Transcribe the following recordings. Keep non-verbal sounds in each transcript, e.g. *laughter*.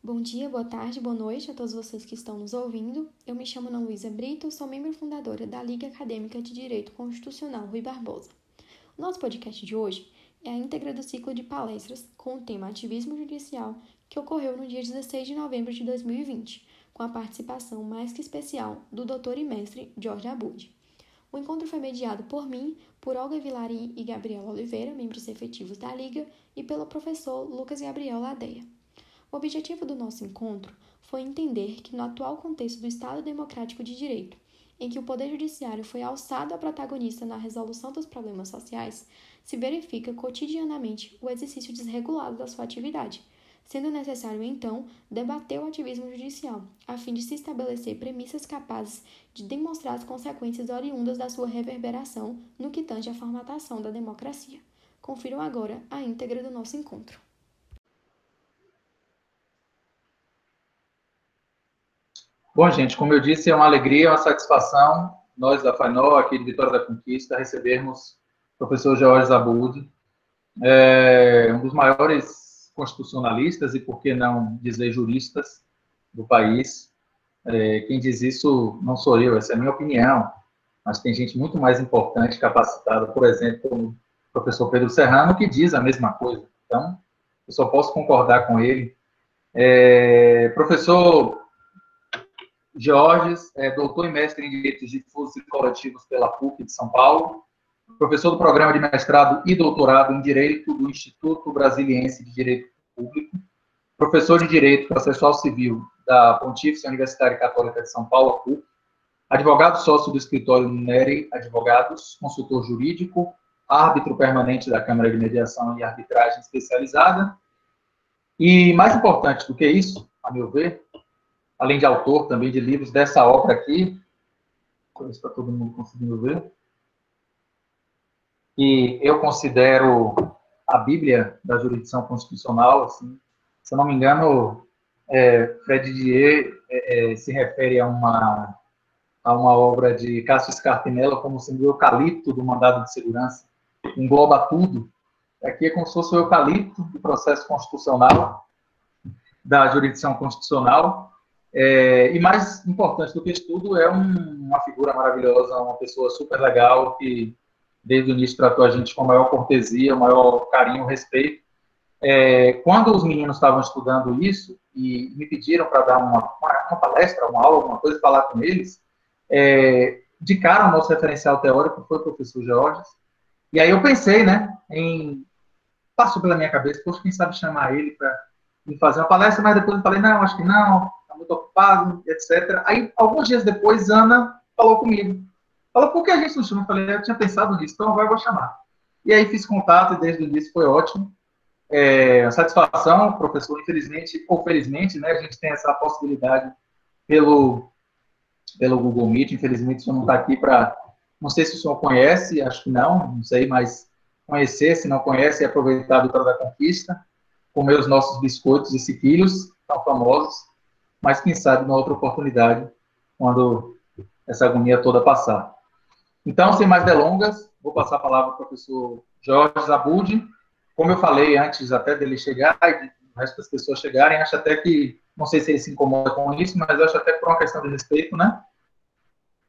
Bom dia, boa tarde, boa noite a todos vocês que estão nos ouvindo. Eu me chamo Ana Luísa Brito, sou membro fundadora da Liga Acadêmica de Direito Constitucional Rui Barbosa. O nosso podcast de hoje é a íntegra do ciclo de palestras com o tema Ativismo Judicial, que ocorreu no dia 16 de novembro de 2020, com a participação mais que especial do doutor e mestre Jorge Abud. O encontro foi mediado por mim, por Olga Vilari e Gabriel Oliveira, membros efetivos da Liga, e pelo professor Lucas Gabriel Ladeia. O objetivo do nosso encontro foi entender que, no atual contexto do Estado Democrático de Direito, em que o Poder Judiciário foi alçado a protagonista na resolução dos problemas sociais, se verifica cotidianamente o exercício desregulado da sua atividade, sendo necessário, então, debater o ativismo judicial, a fim de se estabelecer premissas capazes de demonstrar as consequências oriundas da sua reverberação no que tange à formatação da democracia. Confiram agora a íntegra do nosso encontro. Bom, gente, como eu disse, é uma alegria, uma satisfação, nós da FANO, aqui de Vitória da Conquista, recebermos o professor George Zabud, é, um dos maiores constitucionalistas e, por que não dizer, juristas do país. É, quem diz isso não sou eu, essa é a minha opinião, mas tem gente muito mais importante, capacitada, por exemplo, o professor Pedro Serrano, que diz a mesma coisa. Então, eu só posso concordar com ele. É, professor Georges, é, doutor e mestre em Direitos Difusos e Coletivos pela PUC de São Paulo, professor do programa de mestrado e doutorado em Direito do Instituto Brasiliense de Direito Público, professor de Direito Processual Civil da Pontífice Universidade Católica de São Paulo, PUC, advogado sócio do escritório Neri Advogados, consultor jurídico, árbitro permanente da Câmara de Mediação e Arbitragem Especializada, e mais importante do que isso, a meu ver, além de autor também de livros dessa obra aqui, para todo mundo conseguindo ver, e eu considero a Bíblia da jurisdição constitucional, assim, se eu não me engano, é, Fred Dier é, é, se refere a uma, a uma obra de Cássio Scarpinella como sendo o eucalipto do mandado de segurança, engloba tudo. Aqui é como se fosse o eucalipto do processo constitucional, da jurisdição constitucional, é, e mais importante do que isso tudo, é um, uma figura maravilhosa, uma pessoa super legal, que desde o início tratou a gente com a maior cortesia, maior carinho, respeito. É, quando os meninos estavam estudando isso e me pediram para dar uma, uma, uma, palestra, uma aula, alguma coisa, falar com eles, é, de cara o nosso referencial teórico foi o professor Jorge. E aí eu pensei, né, em passou pela minha cabeça, poxa, quem sabe chamar ele para fazer uma palestra, mas depois eu falei, não, acho que não, ocupado, etc. Aí, alguns dias depois, Ana falou comigo. Falou, por que a gente não chama? Eu falei, eu tinha pensado nisso, então vai, eu vou chamar. E aí fiz contato e desde o início foi ótimo. É, satisfação, professor, infelizmente ou felizmente, né, a gente tem essa possibilidade pelo, pelo Google Meet, infelizmente o senhor não está aqui para, não sei se o senhor conhece, acho que não, não sei, mas conhecer, se não conhece, aproveitar a Vitória da Conquista, comer os nossos biscoitos e sequilhos, tão famosos, mas quem sabe numa outra oportunidade, quando essa agonia toda passar. Então, sem mais delongas, vou passar a palavra para o professor Jorge Zabud. Como eu falei antes até dele chegar e do resto das pessoas chegarem, acho até que, não sei se ele se incomoda com isso, mas acho até por uma questão de respeito, né?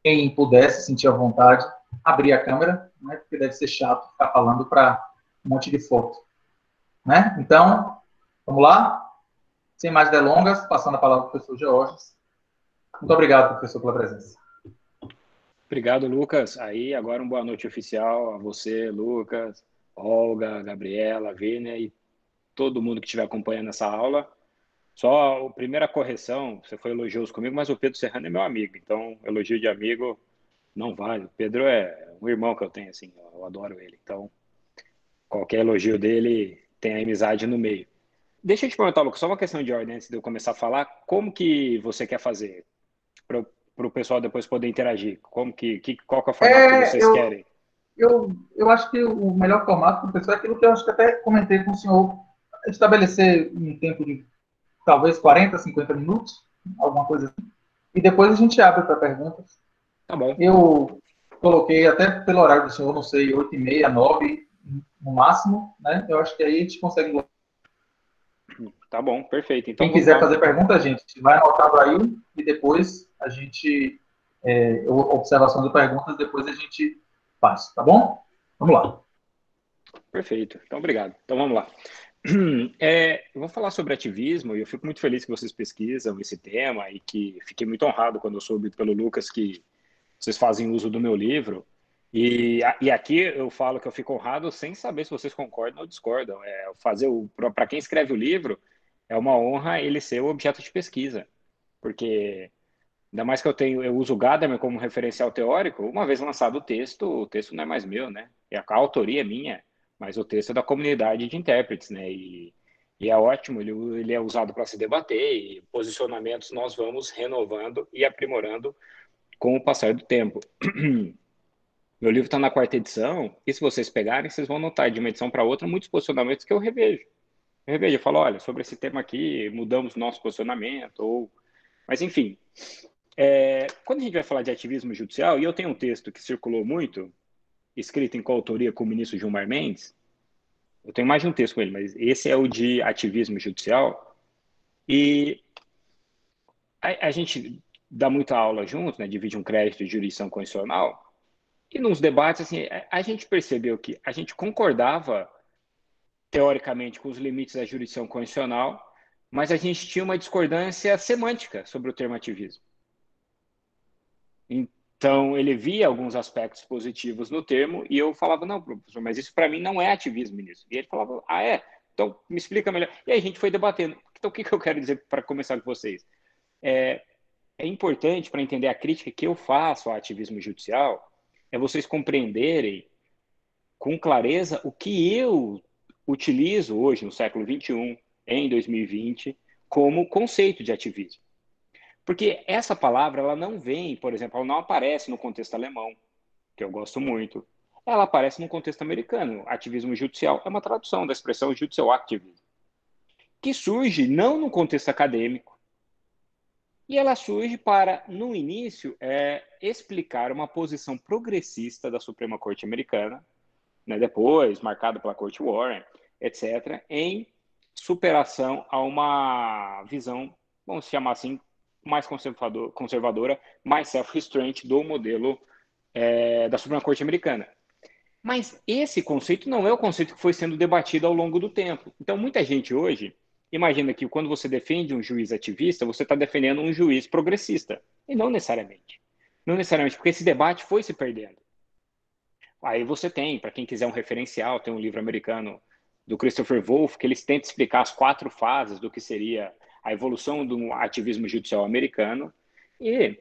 Quem pudesse sentir a vontade, abrir a câmera, né? Porque deve ser chato ficar falando para um monte de foto, né? Então, vamos lá? Sem mais delongas, passando a palavra para o professor Georges. Muito obrigado, professor, pela presença. Obrigado, Lucas. Aí, agora uma boa noite oficial a você, Lucas, Olga, Gabriela, Vênia e todo mundo que estiver acompanhando essa aula. Só a primeira correção, você foi elogioso comigo, mas o Pedro Serrano é meu amigo, então elogio de amigo não vale. O Pedro é um irmão que eu tenho, assim, eu adoro ele. Então, qualquer elogio dele tem a amizade no meio. Deixa eu te perguntar, Lucas, só uma questão de ordem antes de eu começar a falar. Como que você quer fazer para o pessoal depois poder interagir? Como que, que qual que é o formato é, que vocês eu, querem? Eu, eu acho que o melhor formato para o pessoal é aquilo que eu acho que até comentei com o senhor, estabelecer um tempo de talvez 40, 50 minutos, alguma coisa assim, e depois a gente abre para perguntas. Tá bom. Eu coloquei até pelo horário do senhor, não sei, 8 e meia, 9 no máximo, né? Eu acho que aí a gente consegue Tá bom, perfeito. Então, Quem quiser fazer pergunta, gente, vai anotando aí e depois a gente, é, observação de perguntas, depois a gente faz, tá bom? Vamos lá. Perfeito. Então, obrigado. Então, vamos lá. *clears throat* É, eu vou falar sobre ativismo e eu fico muito feliz que vocês pesquisam esse tema e que fiquei muito honrado quando eu soube pelo Lucas que vocês fazem uso do meu livro. E, e aqui eu falo que eu fico honrado sem saber se vocês concordam ou discordam. É, fazer para quem escreve o livro é uma honra ele ser o objeto de pesquisa, porque ainda mais que eu tenho eu uso o Gadamer como referencial teórico. Uma vez lançado o texto, o texto não é mais meu, né? E a, a autoria é minha, mas o texto é da comunidade de intérpretes, né? E, e é ótimo, ele, ele é usado para se debater e posicionamentos nós vamos renovando e aprimorando com o passar do tempo. *clears throat* Meu livro está na quarta edição, e se vocês pegarem, vocês vão notar de uma edição para outra muitos posicionamentos que eu revejo. Eu falo, olha, sobre esse tema aqui, mudamos nosso posicionamento, ou... Mas, enfim, é... quando a gente vai falar de ativismo judicial, e eu tenho um texto que circulou muito, escrito em coautoria com o ministro Gilmar Mendes, eu tenho mais de um texto com ele, mas esse é o de ativismo judicial, e a, a gente dá muita aula juntos, né, divide um crédito de jurisdição constitucional, e nos debates, assim, a gente percebeu que a gente concordava teoricamente com os limites da jurisdição constitucional, mas a gente tinha uma discordância semântica sobre o termo ativismo. Então, ele via alguns aspectos positivos no termo e eu falava, não, professor, mas isso para mim não é ativismo, ministro. E ele falava, ah, é? Então, me explica melhor. E aí a gente foi debatendo. Então, o que, que eu quero dizer para começar com vocês? É, é importante para entender a crítica que eu faço ao ativismo judicial, é vocês compreenderem com clareza o que eu utilizo hoje, no século XXI, em 2020, como conceito de ativismo. Porque essa palavra, ela não vem, por exemplo, ela não aparece no contexto alemão, que eu gosto muito. Ela aparece no contexto americano. Ativismo judicial é uma tradução da expressão judicial activism, que surge não no contexto acadêmico, e ela surge para, no início, é, explicar uma posição progressista da Suprema Corte Americana, né, depois marcada pela Corte Warren, etc., em superação a uma visão, vamos chamar assim, mais conservador, conservadora, mais self-restraint do modelo é, da Suprema Corte Americana. Mas esse conceito não é o conceito que foi sendo debatido ao longo do tempo. Então, muita gente hoje Imagina que quando você defende um juiz ativista, você está defendendo um juiz progressista. E não necessariamente. Não necessariamente, porque esse debate foi se perdendo. Aí você tem, para quem quiser um referencial, tem um livro americano do Christopher Wolff, que eles tentam explicar as quatro fases do que seria a evolução do ativismo judicial americano. E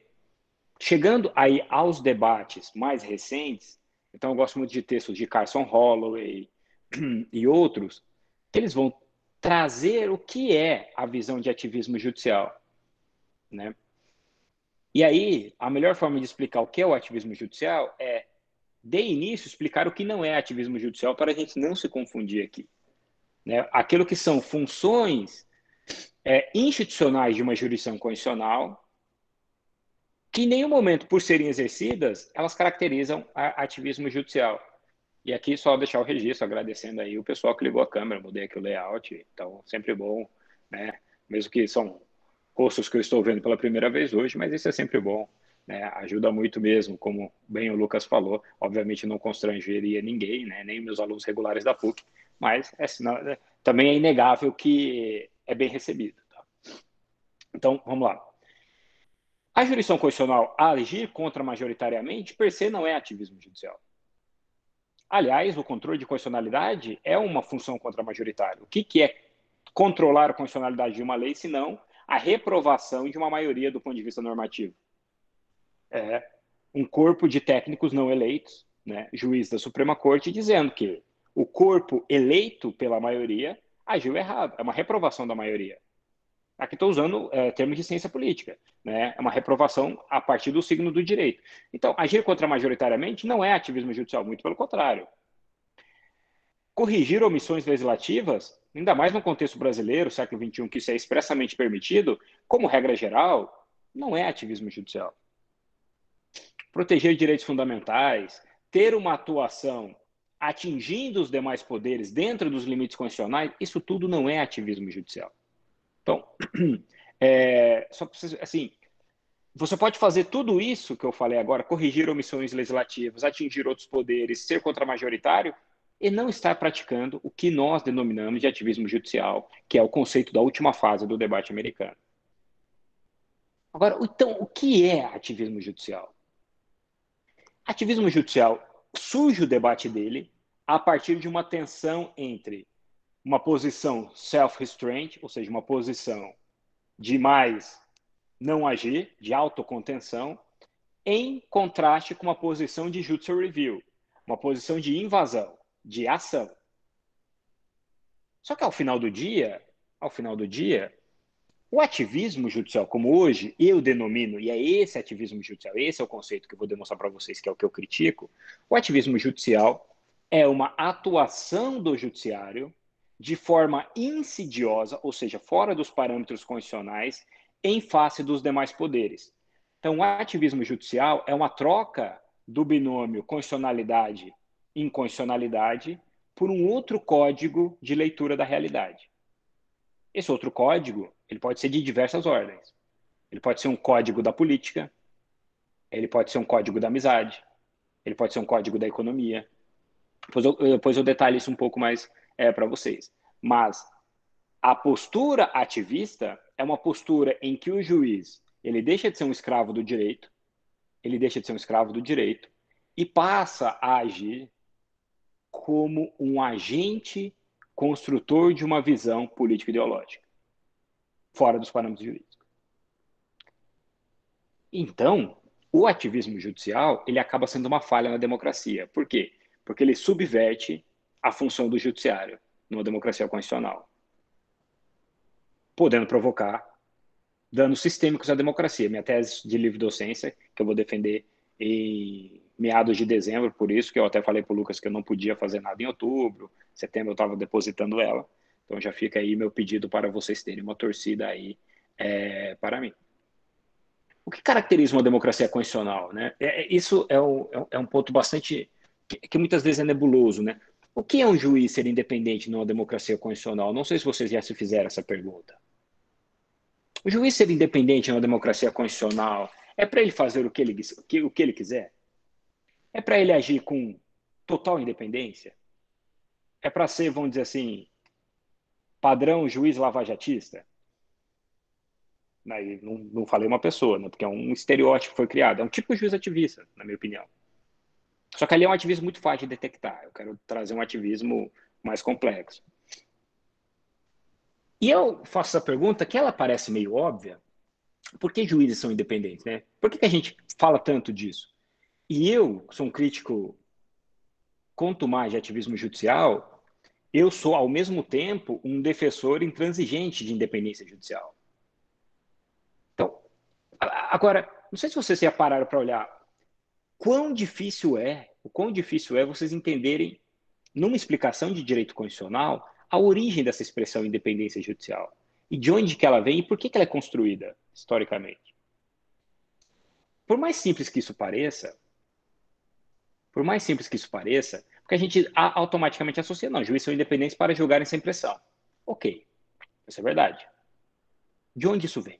chegando aí aos debates mais recentes, então eu gosto muito de textos de Carson Holloway *clears throat* e outros, que eles vão trazer o que é a visão de ativismo judicial, né? E aí, a melhor forma de explicar o que é o ativismo judicial é, de início, explicar o que não é ativismo judicial para a gente não se confundir aqui. Né? Aquilo que são funções é, institucionais de uma jurisdição constitucional que em nenhum momento, por serem exercidas, elas caracterizam ativismo judicial. E aqui só deixar o registro, agradecendo aí o pessoal que ligou a câmera, mudei aqui o layout, então sempre bom, né? Mesmo que são rostos que eu estou vendo pela primeira vez hoje, mas isso é sempre bom, né? Ajuda muito mesmo, como bem o Lucas falou, obviamente não constrangeria ninguém, né? Nem meus alunos regulares da PUC, mas é, é, também é inegável que é bem recebido. Tá? Então, vamos lá. A jurisdição constitucional agir contra majoritariamente, per se, não é ativismo judicial. Aliás, o controle de constitucionalidade é uma função contra-majoritária. O que, que é controlar a constitucionalidade de uma lei, se não a reprovação de uma maioria do ponto de vista normativo? É um corpo de técnicos não eleitos, né, juiz da Suprema Corte, dizendo que o corpo eleito pela maioria agiu errado. É uma reprovação da maioria. Aqui estou usando é, termos de ciência política. Né? É uma reprovação a partir do signo do direito. Então, agir contra majoritariamente não é ativismo judicial, muito pelo contrário. Corrigir omissões legislativas, ainda mais no contexto brasileiro, século XXI, que isso é expressamente permitido, como regra geral, não é ativismo judicial. Proteger direitos fundamentais, ter uma atuação atingindo os demais poderes dentro dos limites constitucionais, isso tudo não é ativismo judicial. Então, *clears throat* é, só precisa, assim, você pode fazer tudo isso que eu falei agora, corrigir omissões legislativas, atingir outros poderes, ser contra-majoritário, e não estar praticando o que nós denominamos de ativismo judicial, que é o conceito da última fase do debate americano. Agora, então, o que é ativismo judicial? Ativismo judicial surge o debate dele a partir de uma tensão entre uma posição self-restraint, ou seja, uma posição de mais não agir, de autocontenção, em contraste com uma posição de judicial review, uma posição de invasão, de ação. Só que ao final do dia, ao final do dia, o ativismo judicial, como hoje eu denomino, e é esse ativismo judicial, esse é o conceito que eu vou demonstrar para vocês, que é o que eu critico, o ativismo judicial é uma atuação do judiciário de forma insidiosa, ou seja, fora dos parâmetros constitucionais, em face dos demais poderes. Então, o ativismo judicial é uma troca do binômio constitucionalidade-inconstitucionalidade por um outro código de leitura da realidade. Esse outro código, ele pode ser de diversas ordens. Ele pode ser um código da política, ele pode ser um código da amizade, ele pode ser um código da economia. Depois eu, depois eu detalho isso um pouco mais é, para vocês. Mas a postura ativista é uma postura em que o juiz ele deixa de ser um escravo do direito, ele deixa de ser um escravo do direito e passa a agir como um agente construtor de uma visão político-ideológica, fora dos parâmetros jurídicos. Então, o ativismo judicial ele acaba sendo uma falha na democracia. Por quê? Porque ele subverte a função do judiciário numa democracia constitucional podendo provocar danos sistêmicos à democracia. Minha tese de livre docência, que eu vou defender em meados de dezembro, por isso que eu até falei para o Lucas que eu não podia fazer nada em outubro, setembro eu estava depositando ela. Então já fica aí meu pedido para vocês terem uma torcida aí é, para mim. O que caracteriza uma democracia constitucional? Né? É, é isso é, o, é, é um ponto bastante que, que, muitas vezes é nebuloso. Né? O que é um juiz ser independente numa democracia constitucional? Não sei se vocês já se fizeram essa pergunta. O juiz ser independente na democracia constitucional é para ele fazer o que ele, o que ele quiser? É para ele agir com total independência? É para ser, vamos dizer assim, padrão juiz lavajatista? Não, não falei uma pessoa, né? porque é um estereótipo que foi criado. É um tipo de juiz ativista, na minha opinião. Só que ali é um ativismo muito fácil de detectar. Eu quero trazer um ativismo mais complexo. E eu faço essa pergunta que ela parece meio óbvia. Por que juízes são independentes, né? Por que, que a gente fala tanto disso? E eu sou um crítico quanto mais de ativismo judicial, eu sou ao mesmo tempo um defensor intransigente de independência judicial. Então, agora, não sei se vocês já pararam para olhar quão difícil é, o quão difícil é vocês entenderem numa explicação de direito constitucional a origem dessa expressão independência judicial e de onde que ela vem e por que, que ela é construída historicamente. Por mais simples que isso pareça, por mais simples que isso pareça, porque a gente automaticamente associa, não, juízes são independentes para julgarem sem pressão. Ok, isso é verdade. De onde isso vem?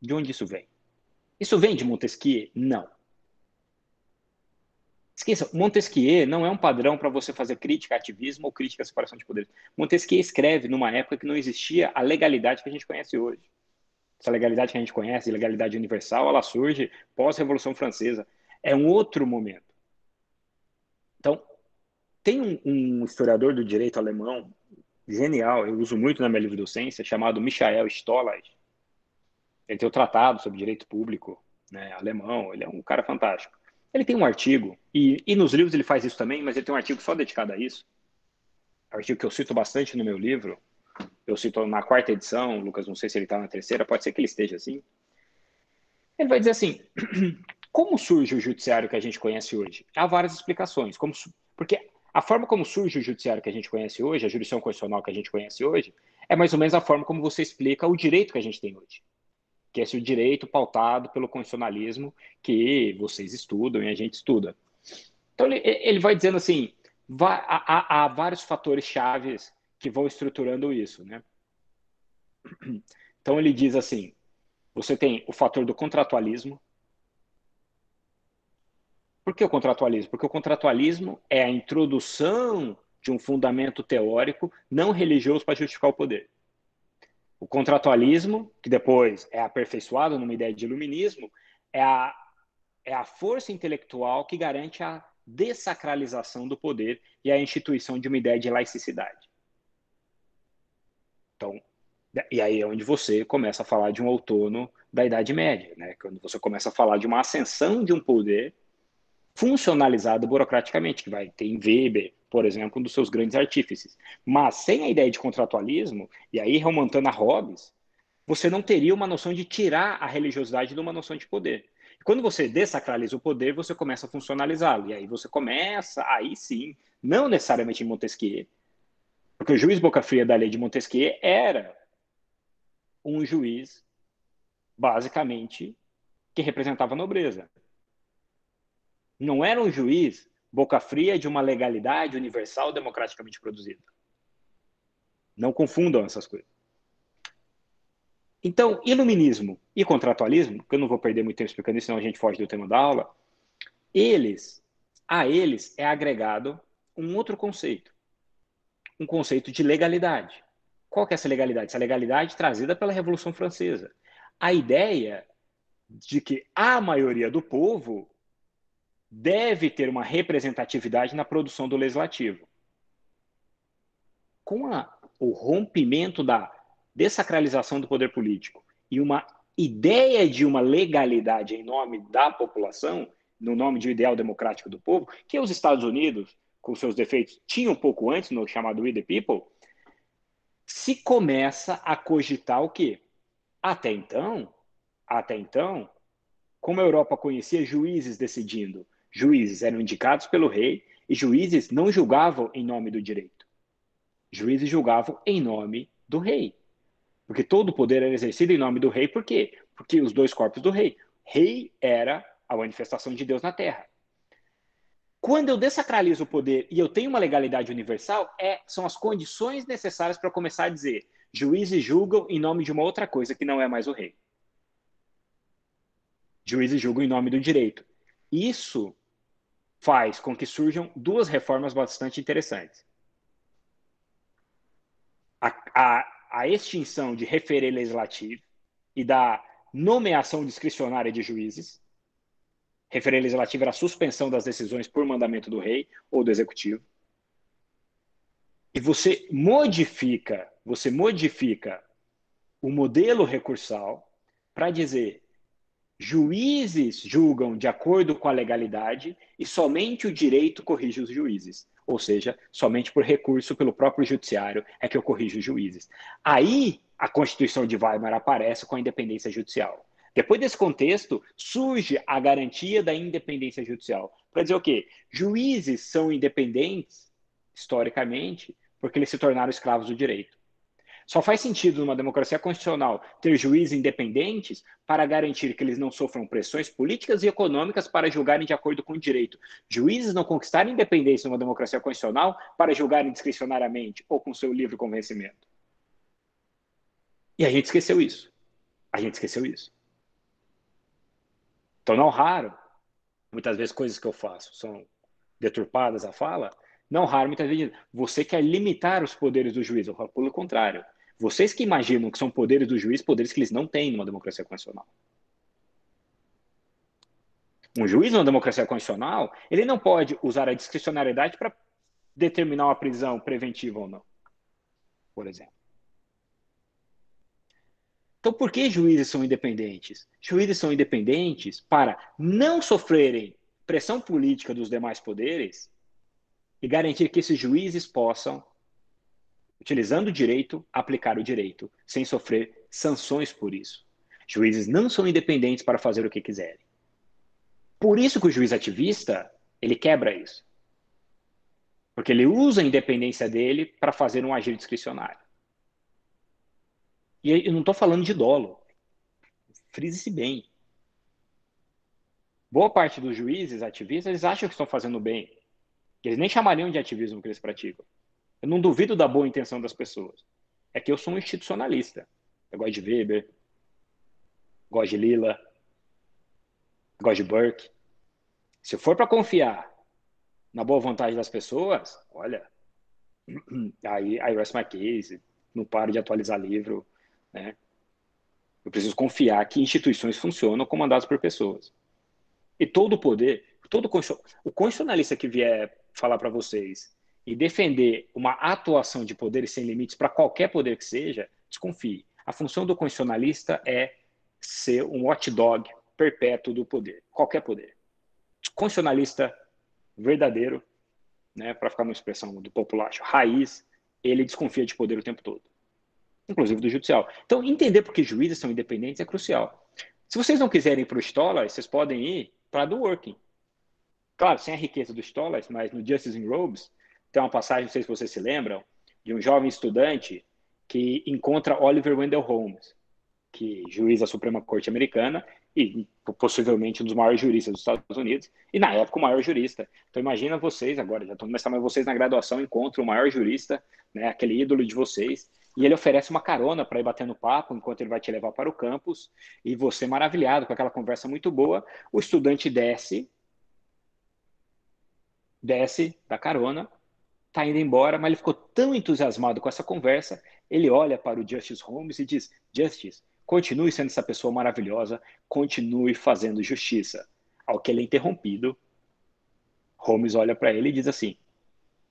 De onde isso vem? Isso vem de Montesquieu? Não. Esqueça, Montesquieu não é um padrão para você fazer crítica a ativismo ou crítica à separação de poderes. Montesquieu escreve numa época que não existia a legalidade que a gente conhece hoje. Essa legalidade que a gente conhece, legalidade universal, ela surge pós-Revolução Francesa. É um outro momento. Então, tem um, um historiador do direito alemão genial, eu uso muito na minha livre docência, chamado Michael Stollard. Ele tem um tratado sobre direito público né, alemão, ele é um cara fantástico. Ele tem um artigo, e, e nos livros ele faz isso também, mas ele tem um artigo só dedicado a isso. É um artigo que eu cito bastante no meu livro. Eu cito na quarta edição, Lucas, não sei se ele está na terceira, pode ser que ele esteja assim. Ele vai dizer assim: *clears throat* como surge o judiciário que a gente conhece hoje? Há várias explicações. Como, porque a forma como surge o judiciário que a gente conhece hoje, a jurisdição constitucional que a gente conhece hoje, é mais ou menos a forma como você explica o direito que a gente tem hoje que é esse direito pautado pelo constitucionalismo que vocês estudam e a gente estuda. Então, ele, ele vai dizendo assim, vai, há, há, vários fatores chaves que vão estruturando isso, né? Então ele diz assim: você tem o fator do contratualismo. Por que o contratualismo? Porque o contratualismo é a introdução de um fundamento teórico não religioso para justificar o poder. O contratualismo, que depois é aperfeiçoado numa ideia de iluminismo, é a, é a força intelectual que garante a dessacralização do poder e a instituição de uma ideia de laicidade. Então, e aí é onde você começa a falar de um outono da Idade Média, né? quando você começa a falar de uma ascensão de um poder funcionalizado burocraticamente, que vai ter em Weber, por exemplo, um dos seus grandes artífices. Mas sem a ideia de contratualismo, e aí remontando a Hobbes, você não teria uma noção de tirar a religiosidade de uma noção de poder. E quando você desacraliza o poder, você começa a funcionalizá-lo. E aí você começa, aí sim, não necessariamente em Montesquieu, porque o juiz Boca Fria da lei de Montesquieu era um juiz, basicamente, que representava a nobreza. Não era um juiz boca fria de uma legalidade universal democraticamente produzida. Não confundam essas coisas. Então, iluminismo e contratualismo, que eu não vou perder muito tempo explicando isso, senão a gente foge do tema da aula, eles, a eles é agregado um outro conceito, um conceito de legalidade. Qual que é essa legalidade? Essa legalidade trazida pela Revolução Francesa. A ideia de que a maioria do povo deve ter uma representatividade na produção do legislativo. Com a, o rompimento da desacralização do poder político e uma ideia de uma legalidade em nome da população, no nome de um ideal democrático do povo, que os Estados Unidos, com seus defeitos, tinham um pouco antes, no chamado We the People, se começa a cogitar o quê? Até então, até então, como a Europa conhecia juízes decidindo, juízes eram indicados pelo rei e juízes não julgavam em nome do direito. Juízes julgavam em nome do rei. Porque todo o poder era exercido em nome do rei, por quê? Porque os dois corpos do rei. Rei era a manifestação de Deus na terra. Quando eu desacralizo o poder e eu tenho uma legalidade universal, é, são as condições necessárias para começar a dizer: juízes julgam em nome de uma outra coisa que não é mais o rei. Juízes julgam em nome do direito. Isso faz com que surjam duas reformas bastante interessantes. A, a, a extinção de referê legislativo e da nomeação discricionária de juízes, referendo legislativo era a suspensão das decisões por mandamento do rei ou do executivo. E você modifica, você modifica o modelo recursal para dizer juízes julgam de acordo com a legalidade e somente o direito corrige os juízes. Ou seja, somente por recurso pelo próprio judiciário é que eu corrijo os juízes. Aí a Constituição de Weimar aparece com a independência judicial. Depois desse contexto, surge a garantia da independência judicial. Para dizer o quê? Juízes são independentes, historicamente, porque eles se tornaram escravos do direito. Só faz sentido numa democracia constitucional ter juízes independentes para garantir que eles não sofram pressões políticas e econômicas para julgarem de acordo com o direito. Juízes não conquistarem independência numa democracia constitucional para julgarem discricionariamente ou com seu livre convencimento. E a gente esqueceu isso. A gente esqueceu isso. Então, não raro, muitas vezes coisas que eu faço são deturpadas a fala, não raro, muitas vezes, você quer limitar os poderes do juiz. Eu falo, pelo contrário. Vocês que imaginam que são poderes do juiz, poderes que eles não têm numa democracia constitucional. Um juiz numa democracia constitucional, ele não pode usar a discricionariedade para determinar uma prisão preventiva ou não, por exemplo. Então, por que juízes são independentes? Juízes são independentes para não sofrerem pressão política dos demais poderes e garantir que esses juízes possam, utilizando o direito, aplicar o direito, sem sofrer sanções por isso. Juízes não são independentes para fazer o que quiserem. Por isso que o juiz ativista, ele quebra isso. Porque ele usa a independência dele para fazer um agir discricionário. E eu não estou falando de dolo. Frise-se bem. Boa parte dos juízes ativistas, eles acham que estão fazendo bem. Eles nem chamariam de ativismo que eles praticam. Eu não duvido da boa intenção das pessoas. É que eu sou um institucionalista. Eu gosto de Weber, gosto de Lila, gosto de Burke. Se for para confiar na boa vontade das pessoas, olha, *clears throat* aí I rest my case, não paro de atualizar livro, né? Eu preciso confiar que instituições funcionam comandadas por pessoas. E todo o poder, todo o constitucionalista que vier falar para vocês e defender uma atuação de poderes sem limites para qualquer poder que seja, desconfie. A função do constitucionalista é ser um watchdog perpétuo do poder, qualquer poder. Constitucionalista verdadeiro, né, para ficar numa expressão do populacho, raiz, ele desconfia de poder o tempo todo, inclusive do judicial. Então, entender por que juízes são independentes é crucial. Se vocês não quiserem ir para o Stoller, vocês podem ir para do working. Claro, sem a riqueza do Stoller, mas no Justice in Robes, tem uma passagem, não sei se vocês se lembram, de um jovem estudante que encontra Oliver Wendell Holmes, que juiz da Suprema Corte Americana e possivelmente um dos maiores juristas dos Estados Unidos, e na época o maior jurista. Então imagina vocês, agora já estão começando, mas vocês na graduação encontram o maior jurista, né, aquele ídolo de vocês, e ele oferece uma carona para ir batendo papo enquanto ele vai te levar para o campus, e você maravilhado com aquela conversa muito boa, o estudante desce, desce da carona, está indo embora, mas ele ficou tão entusiasmado com essa conversa, ele olha para o Justice Holmes e diz: Justice, continue sendo essa pessoa maravilhosa, continue fazendo justiça. Ao que ele é interrompido, Holmes olha para ele e diz assim: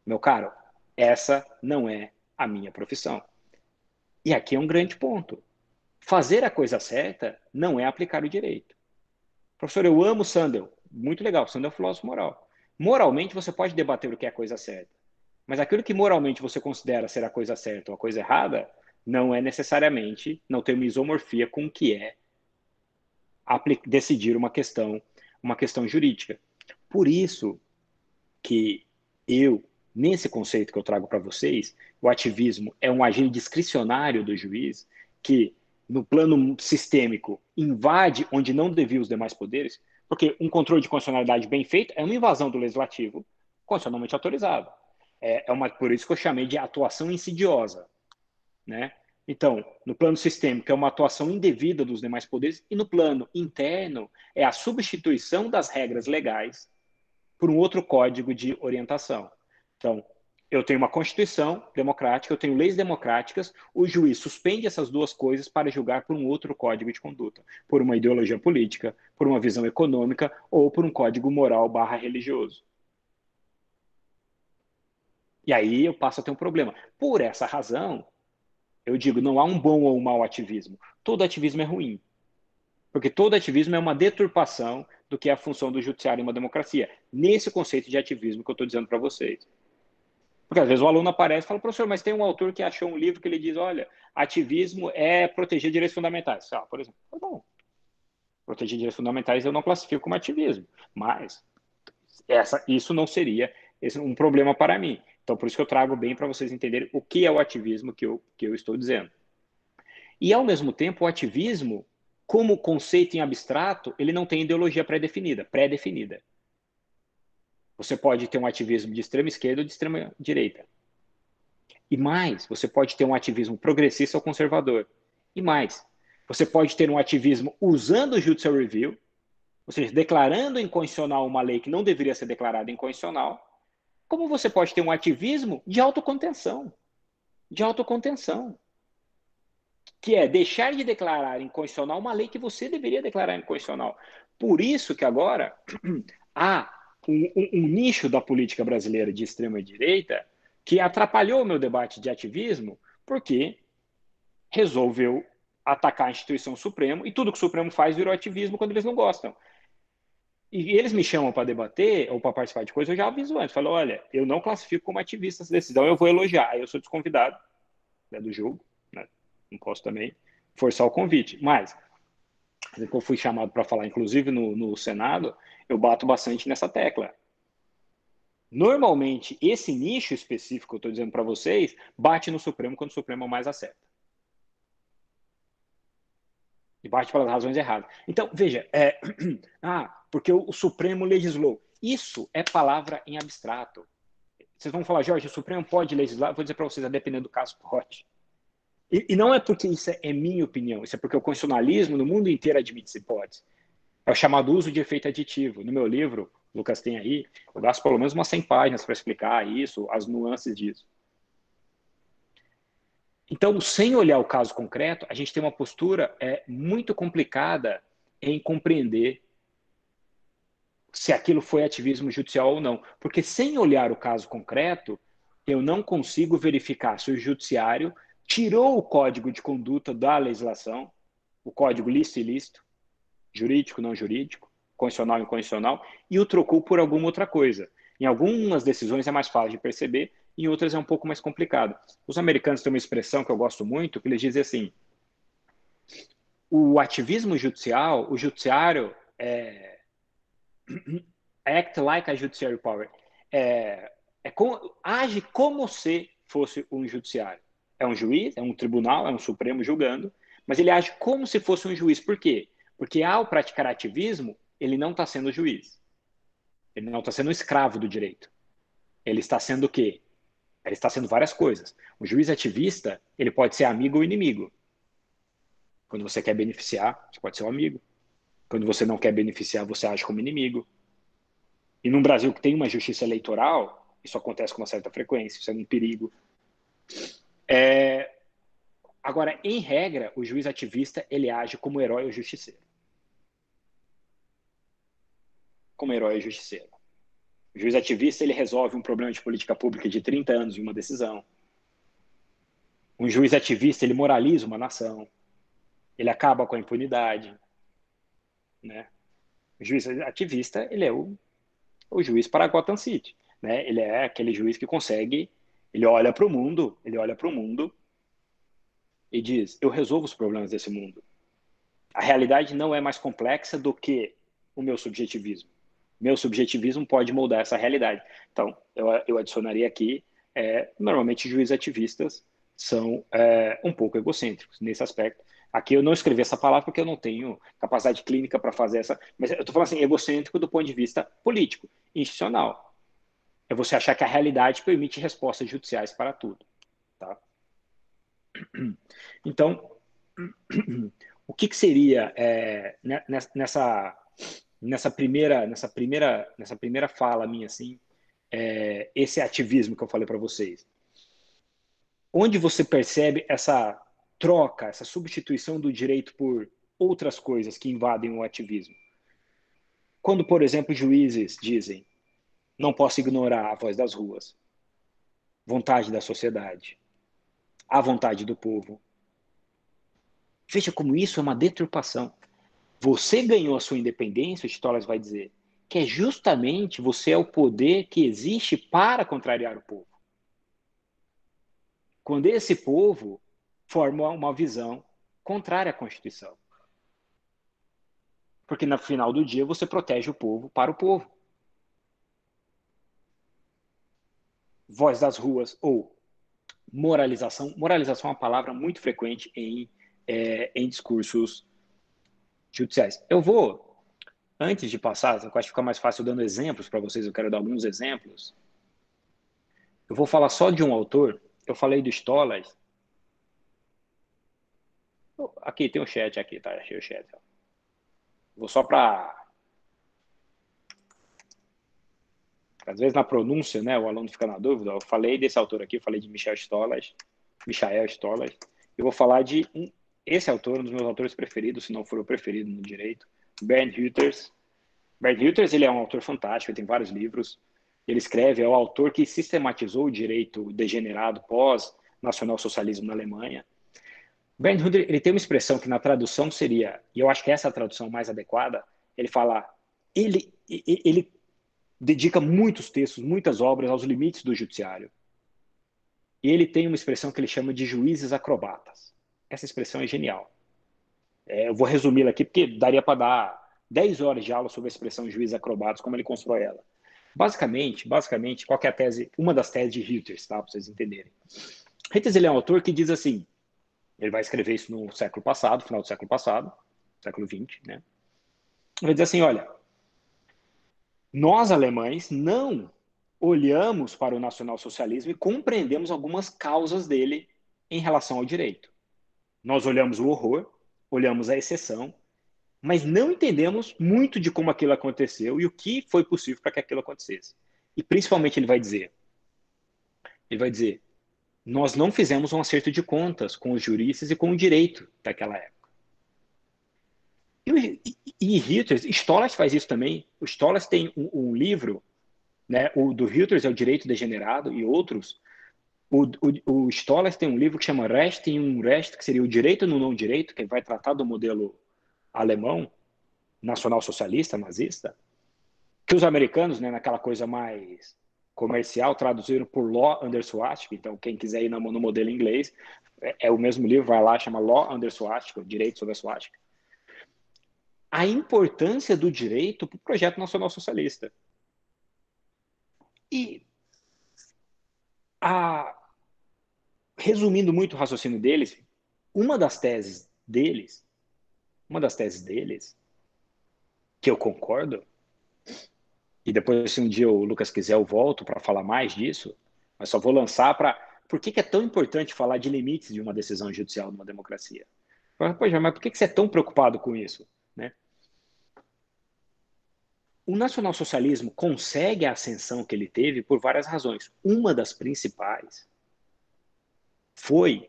Meu caro, essa não é a minha profissão. E aqui é um grande ponto. Fazer a coisa certa não é aplicar o direito. Professor, eu amo Sandel. Muito legal, Sandel é um filósofo moral. Moralmente, você pode debater o que é a coisa certa. Mas aquilo que moralmente você considera ser a coisa certa ou a coisa errada, não é necessariamente, não tem uma isomorfia com o que é decidir uma questão, uma questão jurídica. Por isso que eu, nesse conceito que eu trago para vocês, o ativismo é um agente discricionário do juiz que, no plano sistêmico, invade onde não devia os demais poderes, porque um controle de constitucionalidade bem feito é uma invasão do legislativo constitucionalmente autorizado. É, é uma, por isso que eu chamei de atuação insidiosa. Né? Então, no plano sistêmico é uma atuação indevida dos demais poderes, e no plano interno é a substituição das regras legais por um outro código de orientação. Então, eu tenho uma Constituição democrática, eu tenho leis democráticas, o juiz suspende essas duas coisas para julgar por um outro código de conduta, por uma ideologia política, por uma visão econômica ou por um código moral barra religioso. E aí eu passo a ter um problema. Por essa razão, eu digo, não há um bom ou um mau ativismo. Todo ativismo é ruim. Porque todo ativismo é uma deturpação do que é a função do judiciário em uma democracia. Nesse conceito de ativismo que eu estou dizendo para vocês. Porque às vezes o aluno aparece e fala, professor, mas tem um autor que achou um livro que ele diz, olha, ativismo é proteger direitos fundamentais. Ah, por exemplo, tá bom. Proteger direitos fundamentais eu não classifico como ativismo. Mas essa, isso não seria um problema para mim. Então, por isso que eu trago bem para vocês entenderem o que é o ativismo que eu, que eu estou dizendo. E, ao mesmo tempo, o ativismo, como conceito em abstrato, ele não tem ideologia pré-definida, pré-definida. Você pode ter um ativismo de extrema esquerda ou de extrema direita. E mais, você pode ter um ativismo progressista ou conservador. E mais, você pode ter um ativismo usando o judicial review, ou seja, declarando inconstitucional uma lei que não deveria ser declarada inconstitucional, como você pode ter um ativismo de autocontenção. De autocontenção. Que é deixar de declarar inconstitucional uma lei que você deveria declarar inconstitucional. Por isso que agora *clears throat* há um, um, um nicho da política brasileira de extrema-direita que atrapalhou o meu debate de ativismo, porque resolveu atacar a instituição Supremo e tudo que o Supremo faz virou ativismo quando eles não gostam e eles me chamam para debater ou para participar de coisas, eu já aviso antes. Falo, olha, eu não classifico como ativista essa decisão, eu vou elogiar. Aí eu sou desconvidado né, do jogo, né? não posso também forçar o convite. Mas, eu fui chamado para falar, inclusive no, no Senado, eu bato bastante nessa tecla. Normalmente, esse nicho específico que eu estou dizendo para vocês bate no Supremo quando o Supremo mais acerta. E bate pelas razões erradas. Então, veja, é... *clears throat* ah, porque o, Supremo legislou. Isso é palavra em abstrato. Vocês vão falar, Jorge, o Supremo pode legislar? Eu vou dizer para vocês, dependendo do caso, pode. E, e, não é porque isso é minha opinião, isso é porque o constitucionalismo no mundo inteiro admite essa hipótese. É o chamado uso de efeito aditivo. No meu livro, Lucas tem aí, eu gasto pelo menos umas 100 páginas para explicar isso, as nuances disso. Então, sem olhar o caso concreto, a gente tem uma postura é, muito complicada em compreender se aquilo foi ativismo judicial ou não. Porque sem olhar o caso concreto, eu não consigo verificar se o judiciário tirou o código de conduta da legislação, o código lícito e ilícito, jurídico, não jurídico, constitucional e inconstitucional, e o trocou por alguma outra coisa. Em algumas decisões é mais fácil de perceber, em outras é um pouco mais complicado. Os americanos têm uma expressão que eu gosto muito, que eles dizem assim: o ativismo judicial, o judiciário é, *clears throat* act like a judiciary power, é, é como, age como se fosse um judiciário. É um juiz, é um tribunal, é um supremo julgando, mas ele age como se fosse um juiz. Por quê? Porque ao praticar ativismo, ele não está sendo juiz. Ele não está sendo escravo do direito. Ele está sendo o quê? Ele está sendo várias coisas. O juiz ativista, ele pode ser amigo ou inimigo. Quando você quer beneficiar, você pode ser um amigo. Quando você não quer beneficiar, você age como inimigo. E num Brasil que tem uma justiça eleitoral, isso acontece com uma certa frequência, isso é um perigo. É... Agora, em regra, o juiz ativista ele age como herói ou justiceiro. Como herói ou justiceiro. O juiz ativista ele resolve um problema de política pública de 30 anos em uma decisão. Um juiz ativista ele moraliza uma nação. Ele acaba com a impunidade, né? O juiz ativista ele é o, o juiz para Gotham City, né? Ele é aquele juiz que consegue, ele olha para o mundo, ele olha para o mundo e diz: eu resolvo os problemas desse mundo. A realidade não é mais complexa do que o meu subjetivismo meu subjetivismo pode moldar essa realidade. Então, eu, eu adicionaria aqui, é, normalmente juízes ativistas são é, um pouco egocêntricos nesse aspecto. Aqui eu não escrevi essa palavra porque eu não tenho capacidade clínica para fazer essa, mas eu estou falando assim, egocêntrico do ponto de vista político, institucional. É você achar que a realidade permite respostas judiciais para tudo. Tá? Então, *clears throat* o que, que seria é, nessa nessa primeira, nessa primeira, nessa primeira fala minha assim, é, esse ativismo que eu falei para vocês. Onde você percebe essa troca, essa substituição do direito por outras coisas que invadem o ativismo? Quando, por exemplo, juízes dizem: não posso ignorar a voz das ruas, vontade da sociedade, a vontade do povo. Veja como isso é uma deturpação. Você ganhou a sua independência, o Stolas vai dizer, que é justamente você é o poder que existe para contrariar o povo. Quando esse povo forma uma visão contrária à Constituição. Porque no final do dia você protege o povo para o povo. Voz das ruas ou moralização. Moralização é uma palavra muito frequente em, é, em discursos judiciais. Eu vou, antes de passar, eu acho que fica mais fácil dando exemplos para vocês, eu quero dar alguns exemplos. Eu vou falar só de um autor. Eu falei do Stolas. Aqui tem o um chat aqui, tá? Achei o chat. Vou só para às vezes na pronúncia, né, o aluno fica na dúvida. Eu falei desse autor aqui, eu falei de Michel Stolas, Michael Stolas. Eu vou falar de um esse autor, um dos meus autores preferidos, se não for o preferido no direito, Bernd Hütters. Bernd Hütters, ele é um autor fantástico, ele tem vários livros. Ele escreve, é o autor que sistematizou o direito degenerado pós nacional-socialismo na Alemanha. Bernd Hütters, ele tem uma expressão que na tradução seria, e eu acho que essa é a tradução mais adequada, ele fala, ele, ele dedica muitos textos, muitas obras aos limites do judiciário. E ele tem uma expressão que ele chama de juízes acrobatas. Essa expressão é genial. É, eu vou resumi-la aqui porque daria para dar 10 horas de aula sobre a expressão juiz acrobatos, como ele constrói ela. Basicamente, basicamente, qual é a tese, uma das teses de Reuters, tá, para vocês entenderem. Reuters ele é um autor que diz assim, ele vai escrever isso no século passado, final do século passado, século XX, né? Ele vai dizer assim, olha, nós alemães não olhamos para o nacionalsocialismo e compreendemos algumas causas dele em relação ao direito. Nós olhamos o horror, olhamos a exceção, mas não entendemos muito de como aquilo aconteceu e o que foi possível para que aquilo acontecesse. E principalmente ele vai dizer, ele vai dizer, nós não fizemos um acerto de contas com os juristas e com o direito daquela época. E, e, e Stolas faz isso também. O Stolas tem um, um, livro, né, o do Hitler é o Direito Degenerado e outros. O, o, o tem um livro que chama Rest e um Rest, que seria o direito no não direito, que vai tratar do modelo alemão, nacional-socialista, nazista, que os americanos, né, naquela coisa mais comercial, traduziram por Law Under Swastika. Então, quem quiser ir no, no modelo inglês, é, é, o mesmo livro, vai lá, chama Law Under Swastika, Direito sobre a Swastika. A importância do direito para o projeto nacional socialista. E, a, resumindo muito o raciocínio deles, uma das teses deles, uma das teses deles, que eu concordo, e depois, se um dia o Lucas quiser, eu volto para falar mais disso, mas só vou lançar para. Por que, que, é tão importante falar de limites de uma decisão judicial numa democracia? Pois, mas por que, que você é tão preocupado com isso? Né? O nacionalsocialismo consegue a ascensão que ele teve por várias razões. Uma das principais foi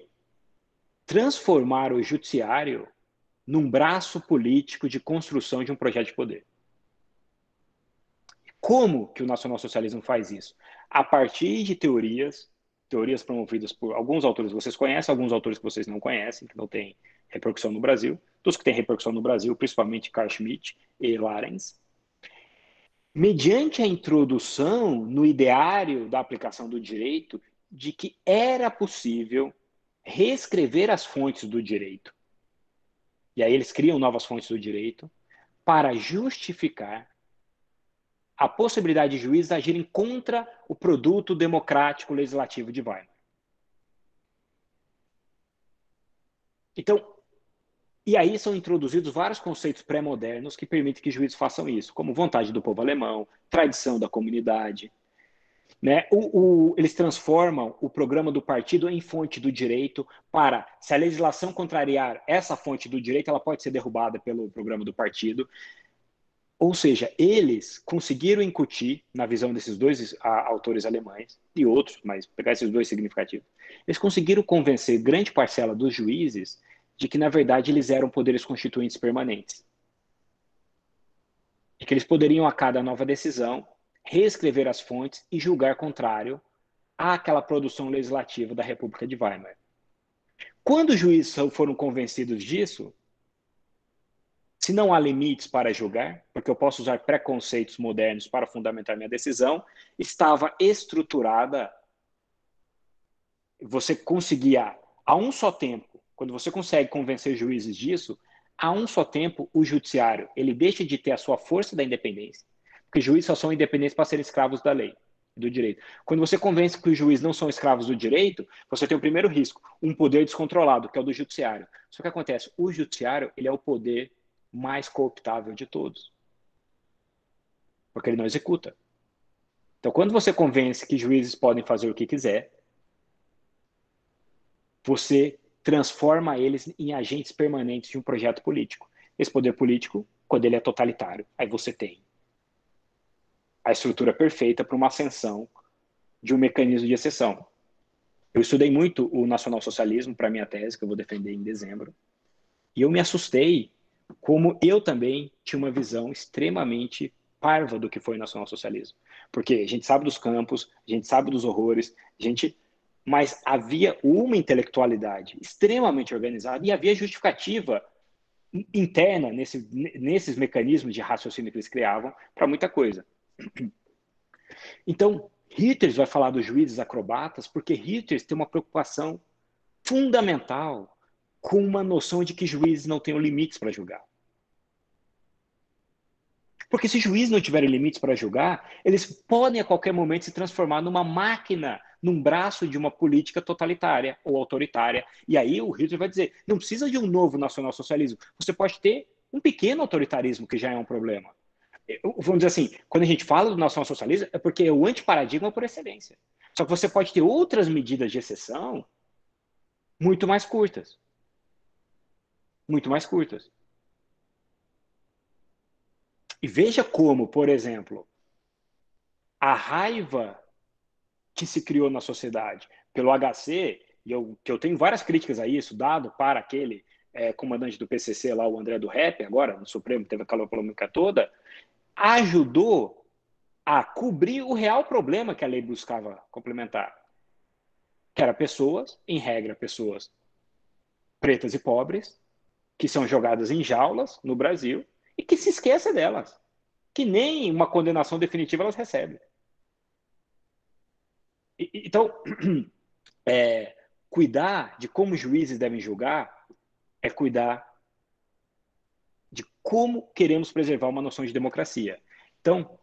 transformar o judiciário num braço político de construção de um projeto de poder. Como que o nacionalsocialismo faz isso? A partir de teorias, teorias promovidas por alguns autores que vocês conhecem, alguns autores que vocês não conhecem, que não têm repercussão no Brasil, dos que têm repercussão no Brasil, principalmente Carl Schmitt e Larens, mediante a introdução no ideário da aplicação do direito de que era possível reescrever as fontes do direito. E aí eles criam novas fontes do direito para justificar a possibilidade de juízes agirem contra o produto democrático legislativo de Weimar. Então, e aí são introduzidos vários conceitos pré-modernos que permitem que juízes façam isso, como vontade do povo alemão, tradição da comunidade. Né? O, o, eles transformam o programa do partido em fonte do direito para, se a legislação contrariar essa fonte do direito, ela pode ser derrubada pelo programa do partido. Ou seja, eles conseguiram incutir, na visão desses dois autores alemães, e outros, mas pegar esses dois significativos, eles conseguiram convencer grande parcela dos juízes de que, na verdade, eles eram poderes constituintes permanentes. E que eles poderiam, a cada nova decisão, reescrever as fontes e julgar contrário àquela produção legislativa da República de Weimar. Quando os juízes foram convencidos disso, se não há limites para julgar, porque eu posso usar preconceitos modernos para fundamentar minha decisão, estava estruturada. Você conseguia, a um só tempo, quando você consegue convencer juízes disso, a um só tempo o judiciário ele deixa de ter a sua força da independência, porque juízes só são independentes para serem escravos da lei do direito. Quando você convence que os juízes não são escravos do direito, você tem o primeiro risco, um poder descontrolado, que é o do judiciário. Só que acontece, o judiciário ele é o poder mais cooptável de todos. Porque ele não executa. Então, quando você convence que juízes podem fazer o que quiser, você transforma eles em agentes permanentes de um projeto político. Esse poder político, quando ele é totalitário, aí você tem a estrutura perfeita para uma ascensão de um mecanismo de exceção. Eu estudei muito o nacionalsocialismo para minha tese, que eu vou defender em dezembro, e eu me assustei como eu também tinha uma visão extremamente parva do que foi o nacionalsocialismo. Porque a gente sabe dos campos, a gente sabe dos horrores, a gente mas havia uma intelectualidade extremamente organizada e havia justificativa interna nesse, nesses mecanismos de raciocínio que eles criavam para muita coisa. Então, Hitler vai falar dos juízes acrobatas porque Hitler tem uma preocupação fundamental com uma noção de que juízes não têm limites para julgar. Porque se juízes não tiverem limites para julgar, eles podem a qualquer momento se transformar numa máquina, num braço de uma política totalitária ou autoritária. E aí o Hitler vai dizer: não precisa de um novo nacionalsocialismo. Você pode ter um pequeno autoritarismo, que já é um problema. Vamos dizer assim, quando a gente fala do nacionalsocialismo, é porque é o antiparadigma por excelência. Só que você pode ter outras medidas de exceção muito mais curtas. muito mais curtas. E veja como, por exemplo, a raiva que se criou na sociedade pelo HC, e eu, que eu tenho várias críticas a isso, dado para aquele é, comandante do PCC lá, o André do Rap, agora no Supremo, teve aquela polêmica toda, ajudou a cobrir o real problema que a lei buscava complementar, que era pessoas, em regra, pessoas pretas e pobres, que são jogadas em jaulas no Brasil e que se esqueça delas, que nem uma condenação definitiva elas recebem. Então, *clears throat* é, cuidar de como os juízes devem julgar é cuidar de como queremos preservar uma noção de democracia. Então,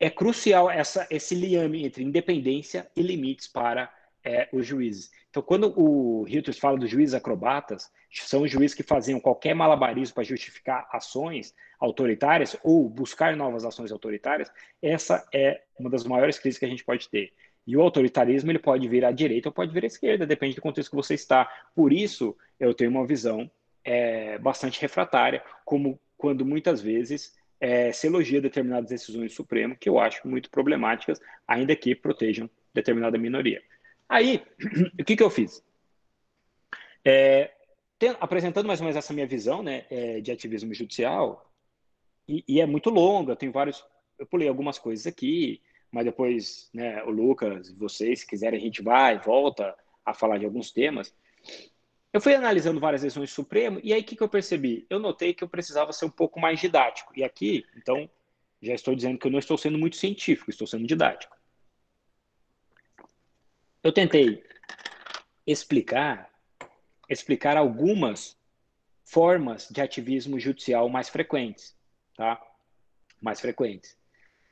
é crucial essa, esse liame entre independência e limites para é, os juízes. Então, quando o Hilters fala dos juízes acrobatas, são os juízes que faziam qualquer malabarismo para justificar ações autoritárias ou buscar novas ações autoritárias, essa é uma das maiores crises que a gente pode ter. E o autoritarismo ele pode vir à direita ou pode vir à esquerda, depende do contexto que você está. Por isso, eu tenho uma visão é, bastante refratária, como quando muitas vezes é, se elogia determinadas decisões do Supremo, que eu acho muito problemáticas, ainda que protejam determinada minoria. Aí, *clears throat* o que, que eu fiz? É, tem, apresentando mais ou menos essa minha visão né, é, de ativismo judicial, e, e, é muito longa, tenho vários. Eu pulei algumas coisas aqui, mas depois né, o Lucas, vocês, se quiserem, a gente vai volta a falar de alguns temas. Eu fui analisando várias decisões do Supremo, e aí o que, que eu percebi? Eu notei que eu precisava ser um pouco mais didático. E aqui, então, já estou dizendo que eu não estou sendo muito científico, estou sendo didático. Eu tentei explicar explicar algumas formas de ativismo judicial mais frequentes, tá? Mais frequentes.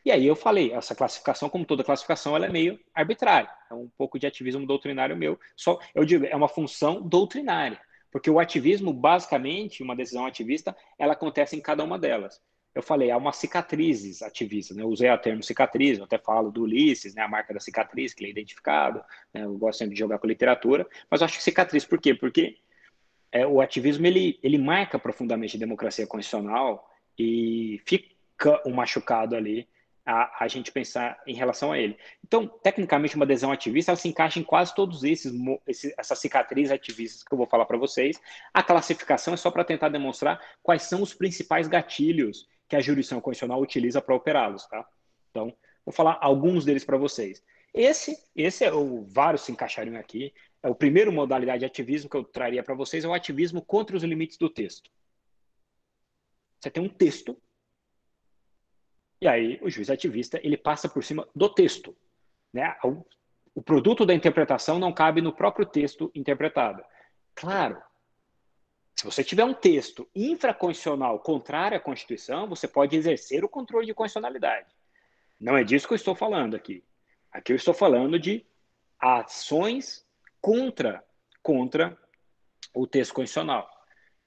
E aí eu falei, essa classificação, como toda classificação, ela é meio arbitrária. É um pouco de ativismo doutrinário meu. Só, eu digo, é uma função doutrinária. Porque o ativismo, basicamente, uma decisão ativista, ela acontece em cada uma delas. Eu falei, há uma cicatrizes ativistas, né? Eu usei o termo cicatriz, eu até falo do Ulisses, né? A marca da cicatriz, que ele é identificado. Né? Eu gosto sempre de jogar com literatura. Mas eu acho que cicatriz, por quê? Porque é, o ativismo, ele, ele marca profundamente a democracia constitucional e fica um machucado ali a, a gente pensar em relação a ele. Então, tecnicamente, uma adesão ativista ela se encaixa em quase todos esses, esse, essas cicatrizes ativistas que eu vou falar para vocês. A classificação é só para tentar demonstrar quais são os principais gatilhos que a jurisdição constitucional utiliza para operá-los, tá? Então, vou falar alguns deles para vocês. Esse, esse é o vários se encaixariam aqui. É o primeiro modalidade de ativismo que eu traria para vocês é o ativismo contra os limites do texto. Você tem um texto e aí o juiz ativista ele passa por cima do texto. Né? O, produto da interpretação não cabe no próprio texto interpretado. Claro, se você tiver um texto infraconstitucional contrário à Constituição, você pode exercer o controle de constitucionalidade. Não é disso que eu estou falando aqui. Aqui eu estou falando de ações contra, contra o texto constitucional.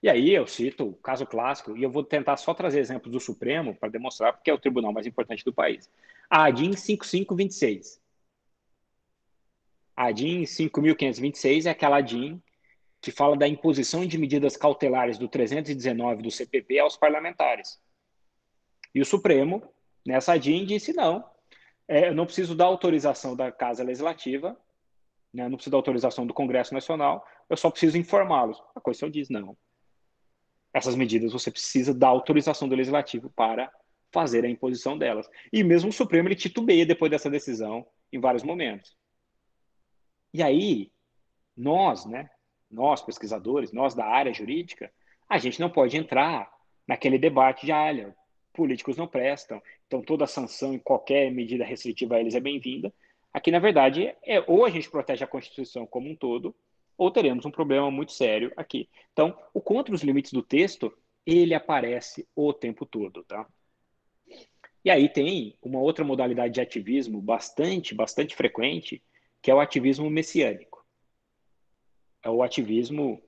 E aí eu cito o caso clássico, e eu vou tentar só trazer exemplos do Supremo para demonstrar porque é o tribunal mais importante do país. A ADIM 5526. A ADIM 5526 é aquela ADIM que fala da imposição de medidas cautelares do 319 do CPP aos parlamentares. E o Supremo, nessa ADIM, disse não, é, eu não preciso da autorização da Casa Legislativa, né, não preciso da autorização do Congresso Nacional, eu só preciso informá-los. A Constituição diz não essas medidas você precisa da autorização do legislativo para fazer a imposição delas. E mesmo o Supremo ele titubeia depois dessa decisão em vários momentos. E aí, nós, né, nós pesquisadores, nós da área jurídica, a gente não pode entrar naquele debate de, olha, políticos não prestam, então toda sanção e qualquer medida restritiva a eles é bem-vinda. Aqui, na verdade, é ou a gente protege a Constituição como um todo, ou teremos um problema muito sério aqui. Então, o contra os limites do texto, ele aparece o tempo todo, tá? E aí tem uma outra modalidade de ativismo bastante, bastante frequente, que é o ativismo messiânico. É o ativismo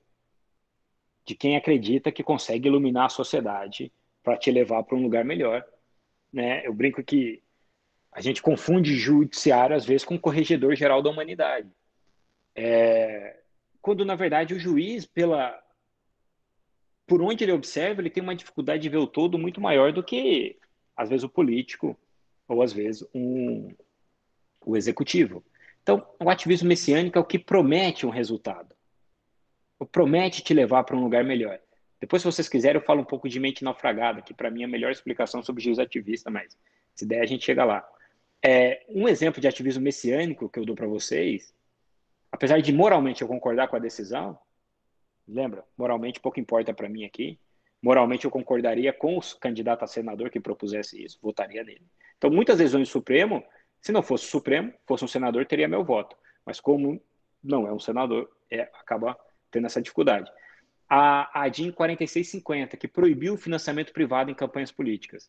de quem acredita que consegue iluminar a sociedade para te levar para um lugar melhor. Né? Eu brinco que a gente confunde judiciário, às vezes, com corregedor geral da humanidade. É, quando na verdade o juiz, pela por onde ele observa, ele tem uma dificuldade de ver o todo muito maior do que, às vezes, o político ou, às vezes, um, o executivo. Então, o ativismo messiânico é o que promete um resultado. O promete te levar para um lugar melhor. Depois, se vocês quiserem, eu falo um pouco de mente naufragada, que para mim é a melhor explicação sobre Jesus ativista, mas se der, a gente chega lá. É, um exemplo de ativismo messiânico que eu dou para vocês, apesar de moralmente eu concordar com a decisão, lembra, moralmente pouco importa para mim aqui, moralmente eu concordaria com o candidato a senador que propusesse isso, votaria nele. Então, muitas decisões do Supremo se não fosse o Supremo, fosse um senador, teria meu voto. Mas como não é um senador, é, acaba tendo essa dificuldade. A, a DIN 4650, que proibiu o financiamento privado em campanhas políticas.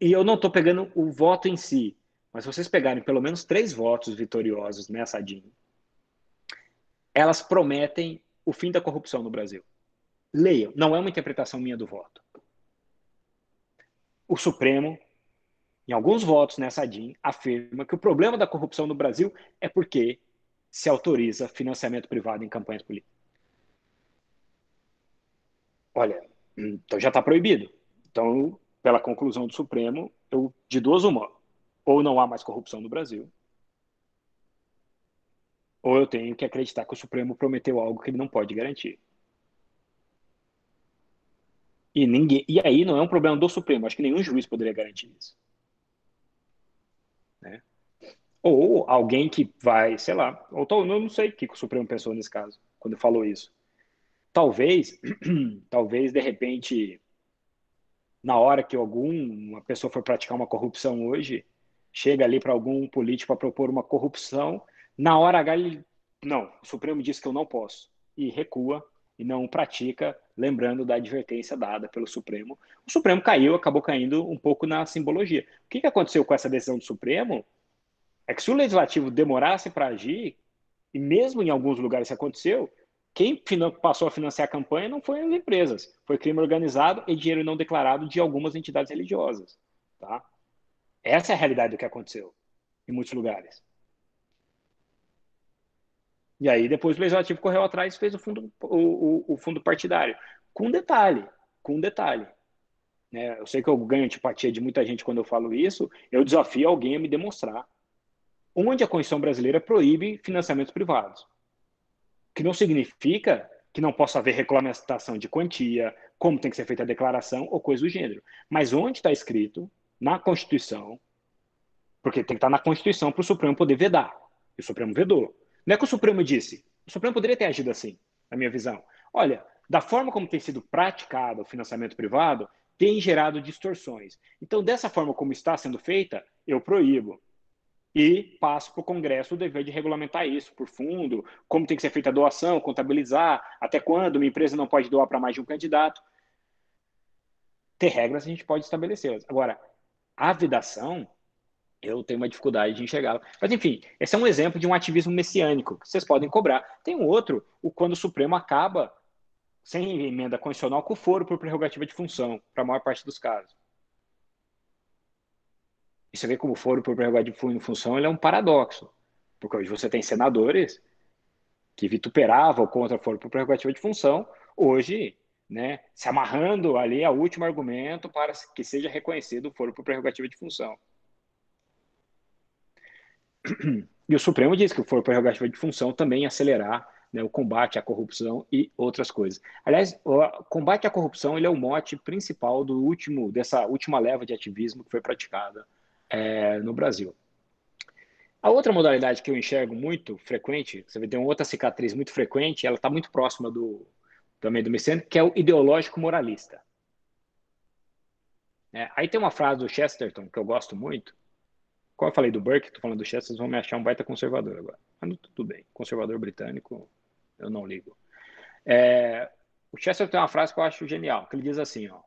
E eu não estou pegando o voto em si, mas se vocês pegarem pelo menos três votos vitoriosos nessa DIN, elas prometem o fim da corrupção no Brasil. Leiam, não é uma interpretação minha do voto. O Supremo em alguns votos nessa DIN, afirma que o problema da corrupção no Brasil é porque se autoriza financiamento privado em campanhas políticas. Olha, então já está proibido. Então, pela conclusão do Supremo, eu, de duas uma, ou não há mais corrupção no Brasil, ou eu tenho que acreditar que o Supremo prometeu algo que ele não pode garantir. E, ninguém, e aí não é um problema do Supremo, acho que nenhum juiz poderia garantir isso. Né? Ou alguém que vai, sei lá, ou eu não sei o que o Supremo pensou nesse caso, quando falou isso. Talvez, *clears throat* talvez de repente, na hora que alguma pessoa for praticar uma corrupção hoje, chega ali para algum político para propor uma corrupção, na hora H ele, não, o Supremo disse que eu não posso, e recua e não pratica, lembrando da advertência dada pelo Supremo. O Supremo caiu, acabou caindo um pouco na simbologia. O que, que aconteceu com essa decisão do Supremo é que se o Legislativo demorasse para agir, e mesmo em alguns lugares isso aconteceu, quem passou a financiar a campanha não foi as empresas, foi crime organizado e dinheiro não declarado de algumas entidades religiosas. Tá? Essa é a realidade do que aconteceu em muitos lugares. E aí depois o legislativo correu atrás e fez o fundo, o, o, o fundo partidário. Com detalhe, com detalhe. Né? Eu sei que eu ganho antipatia de muita gente quando eu falo isso, eu desafio alguém a me demonstrar onde a Constituição brasileira proíbe financiamentos privados. Que não significa que não possa haver regulamentação de quantia, como tem que ser feita a declaração ou coisa do gênero. Mas onde está escrito, na Constituição, porque tem que estar na Constituição para o Supremo poder vedar. E o Supremo vedou. Não é que o Supremo disse. O Supremo poderia ter agido assim, na minha visão. Olha, da forma como tem sido praticado o financiamento privado, tem gerado distorções. Então, dessa forma como está sendo feita, eu proíbo. E passo para o Congresso o dever de regulamentar isso por fundo, como tem que ser feita a doação, contabilizar, até quando uma empresa não pode doar para mais de um candidato. Ter regras a gente pode estabelecer. Agora, a vedação eu tenho uma dificuldade de enxergá-la. Mas, enfim, esse é um exemplo de um ativismo messiânico que vocês podem cobrar. Tem um outro, o quando o Supremo acaba, sem emenda constitucional, com foro por prerrogativa de função, para a maior parte dos casos. E você vê como foro por prerrogativa de função ele é um paradoxo. Porque hoje você tem senadores que vituperavam contra foro por prerrogativa de função, hoje né, se amarrando ali ao último argumento para que seja reconhecido o foro por prerrogativa de função. *clears throat* E o Supremo diz que for prerrogativa de função também acelerar né, o combate à corrupção e outras coisas. Aliás, o combate à corrupção ele é o mote principal do último dessa última leva de ativismo que foi praticada é, no Brasil. A outra modalidade que eu enxergo muito frequente, você vê tem uma outra cicatriz muito frequente, ela está muito próxima do também do messiânico, que é o ideológico moralista. É, aí tem uma frase do Chesterton que eu gosto muito, como eu falei do Burke, estou falando do Chester, vocês vão me achar um baita conservador agora. Mas tudo bem, conservador britânico, eu não ligo. É, o Chester tem uma frase que eu acho genial, que ele diz assim, ó,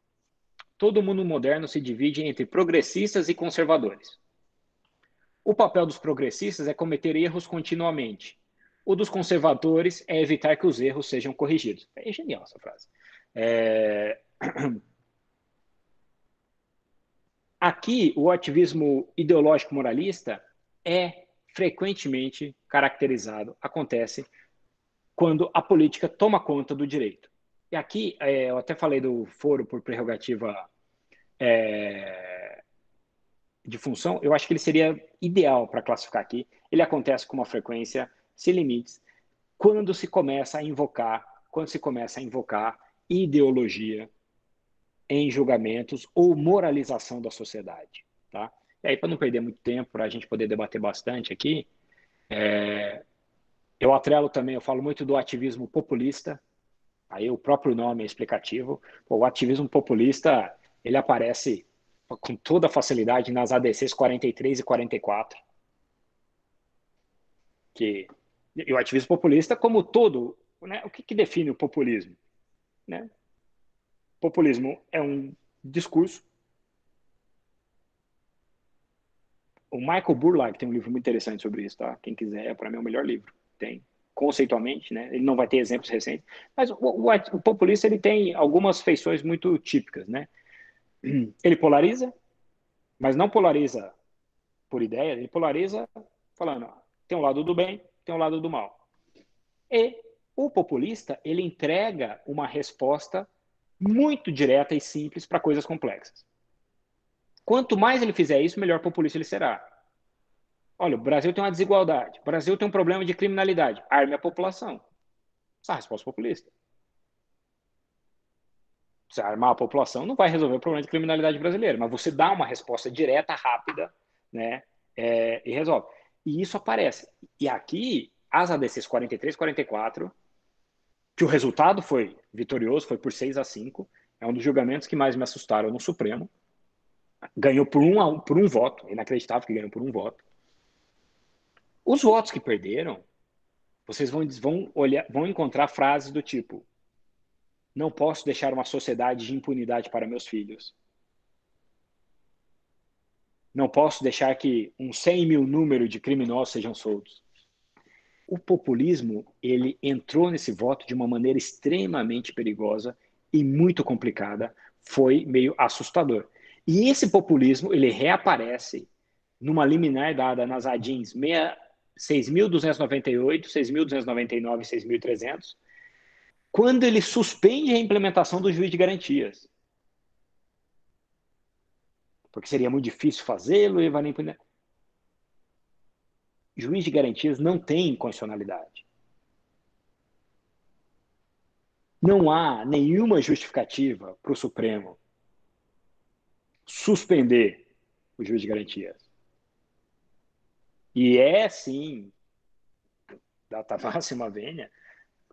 todo mundo moderno se divide entre progressistas e conservadores. O papel dos progressistas é cometer erros continuamente. O dos conservadores é evitar que os erros sejam corrigidos. É genial essa frase. É... *clears throat* Aqui, o ativismo ideológico moralista é frequentemente caracterizado, acontece quando a política toma conta do direito. E aqui, é, eu até falei do foro por prerrogativa é, de função, eu acho que ele seria ideal para classificar aqui. Ele acontece com uma frequência sem limites quando se começa a invocar, quando se começa a invocar ideologia em julgamentos ou moralização da sociedade, tá? E aí, para não perder muito tempo, para a gente poder debater bastante aqui, é, eu atrelo também, eu falo muito do ativismo populista, aí o próprio nome é explicativo. Pô, o ativismo populista, ele aparece com toda facilidade nas ADCs 43 e 44, que e o ativismo populista, como todo, né, o que, que define o populismo? Né? Populismo é um discurso. O Michael Burlack tem um livro muito interessante sobre isso, tá? Quem quiser, é para mim é o melhor livro. Tem conceitualmente, né? Ele não vai ter exemplos recentes, mas o, o, o populista ele tem algumas feições muito típicas, né? Ele polariza, mas não polariza por ideia, ele polariza falando, tem um lado do bem, tem um lado do mal. E o populista, ele entrega uma resposta muito direta e simples para coisas complexas. Quanto mais ele fizer isso, melhor populista ele será. Olha, o Brasil tem uma desigualdade, o Brasil tem um problema de criminalidade. Arme a população. Essa é a resposta populista. Você armar a população não vai resolver o problema de criminalidade brasileira, mas você dá uma resposta direta, rápida, né, é, e resolve. E isso aparece. E aqui, as ADCs 43, 44, que o resultado foi vitorioso, foi por 6 a 5, é um dos julgamentos que mais me assustaram no Supremo. Ganhou por um, por um voto, inacreditável que ganhou por um voto. Os votos que perderam, vocês vão, vão, olhar, vão encontrar frases do tipo: não posso deixar uma sociedade de impunidade para meus filhos. Não posso deixar que um 100 mil número de criminosos sejam soltos. O populismo ele entrou nesse voto de uma maneira extremamente perigosa e muito complicada. Foi meio assustador. E esse populismo ele reaparece numa liminar dada nas ADINs 6.298, 6.299 e 6.300, quando ele suspende a implementação do juiz de garantias porque seria muito difícil fazê-lo e vai nem Juiz de garantias não tem condicionalidade. Não há nenhuma justificativa para o Supremo suspender o juiz de garantias. E é sim, data máxima venha,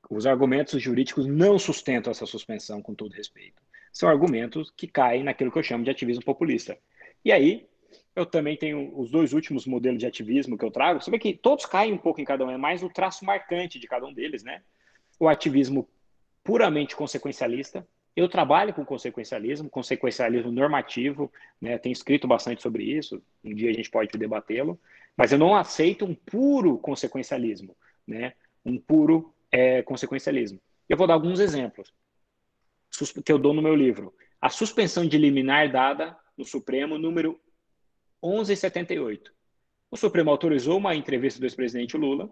os argumentos jurídicos não sustentam essa suspensão, com todo respeito. São argumentos que caem naquilo que eu chamo de ativismo populista. E aí, eu também tenho os dois últimos modelos de ativismo que eu trago. Você vê que todos caem um pouco em cada um, é mais o traço marcante de cada um deles, né? O ativismo puramente consequencialista. Eu trabalho com consequencialismo, consequencialismo normativo, né? Tenho escrito bastante sobre isso. Um dia a gente pode debatê-lo, mas eu não aceito um puro consequencialismo, né? Um puro é, consequencialismo. Eu vou dar alguns exemplos que eu dou no meu livro. A suspensão de liminar dada no Supremo, número 1178. O Supremo autorizou uma entrevista do ex-presidente Lula,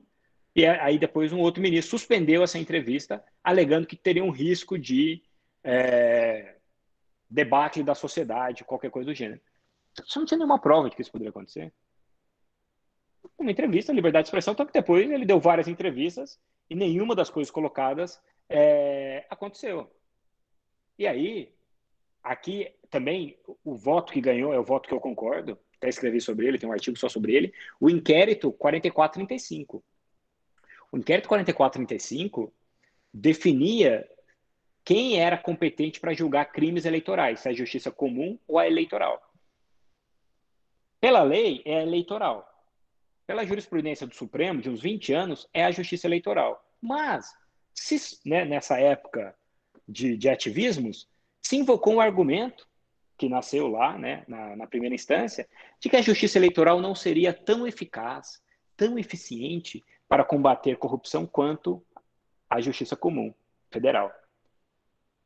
e aí depois um outro ministro suspendeu essa entrevista, alegando que teria um risco de é, debate da sociedade, qualquer coisa do gênero. Você não tinha nenhuma prova de que isso poderia acontecer. Uma entrevista, liberdade de expressão, tanto que depois ele deu várias entrevistas e nenhuma das coisas colocadas é, aconteceu. E aí, aqui também o voto que ganhou é o voto que eu concordo, até escrevi sobre ele, tem um artigo só sobre ele, o inquérito 4435. O inquérito 4435 definia quem era competente para julgar crimes eleitorais, se é a justiça comum ou a eleitoral. Pela lei, é a eleitoral. Pela jurisprudência do Supremo, de uns 20 anos, é a justiça eleitoral. Mas, se, né, nessa época de, de ativismos, se invocou um argumento que nasceu lá, né, na, na, primeira instância, de que a justiça eleitoral não seria tão eficaz, tão eficiente para combater corrupção quanto a justiça comum federal.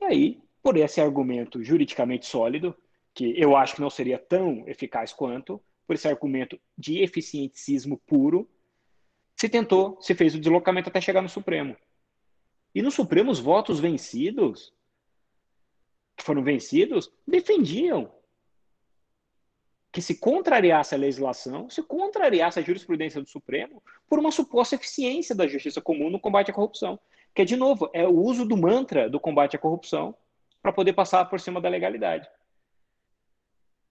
E aí, por esse argumento juridicamente sólido, que eu acho que não seria tão eficaz quanto, por esse argumento de eficientismo puro, se tentou, se fez o deslocamento até chegar no Supremo. E no Supremo, os votos vencidos, foram vencidos, defendiam que se contrariasse a legislação, se contrariasse a jurisprudência do Supremo por uma suposta eficiência da justiça comum no combate à corrupção. Que, de novo, é o uso do mantra do combate à corrupção para poder passar por cima da legalidade.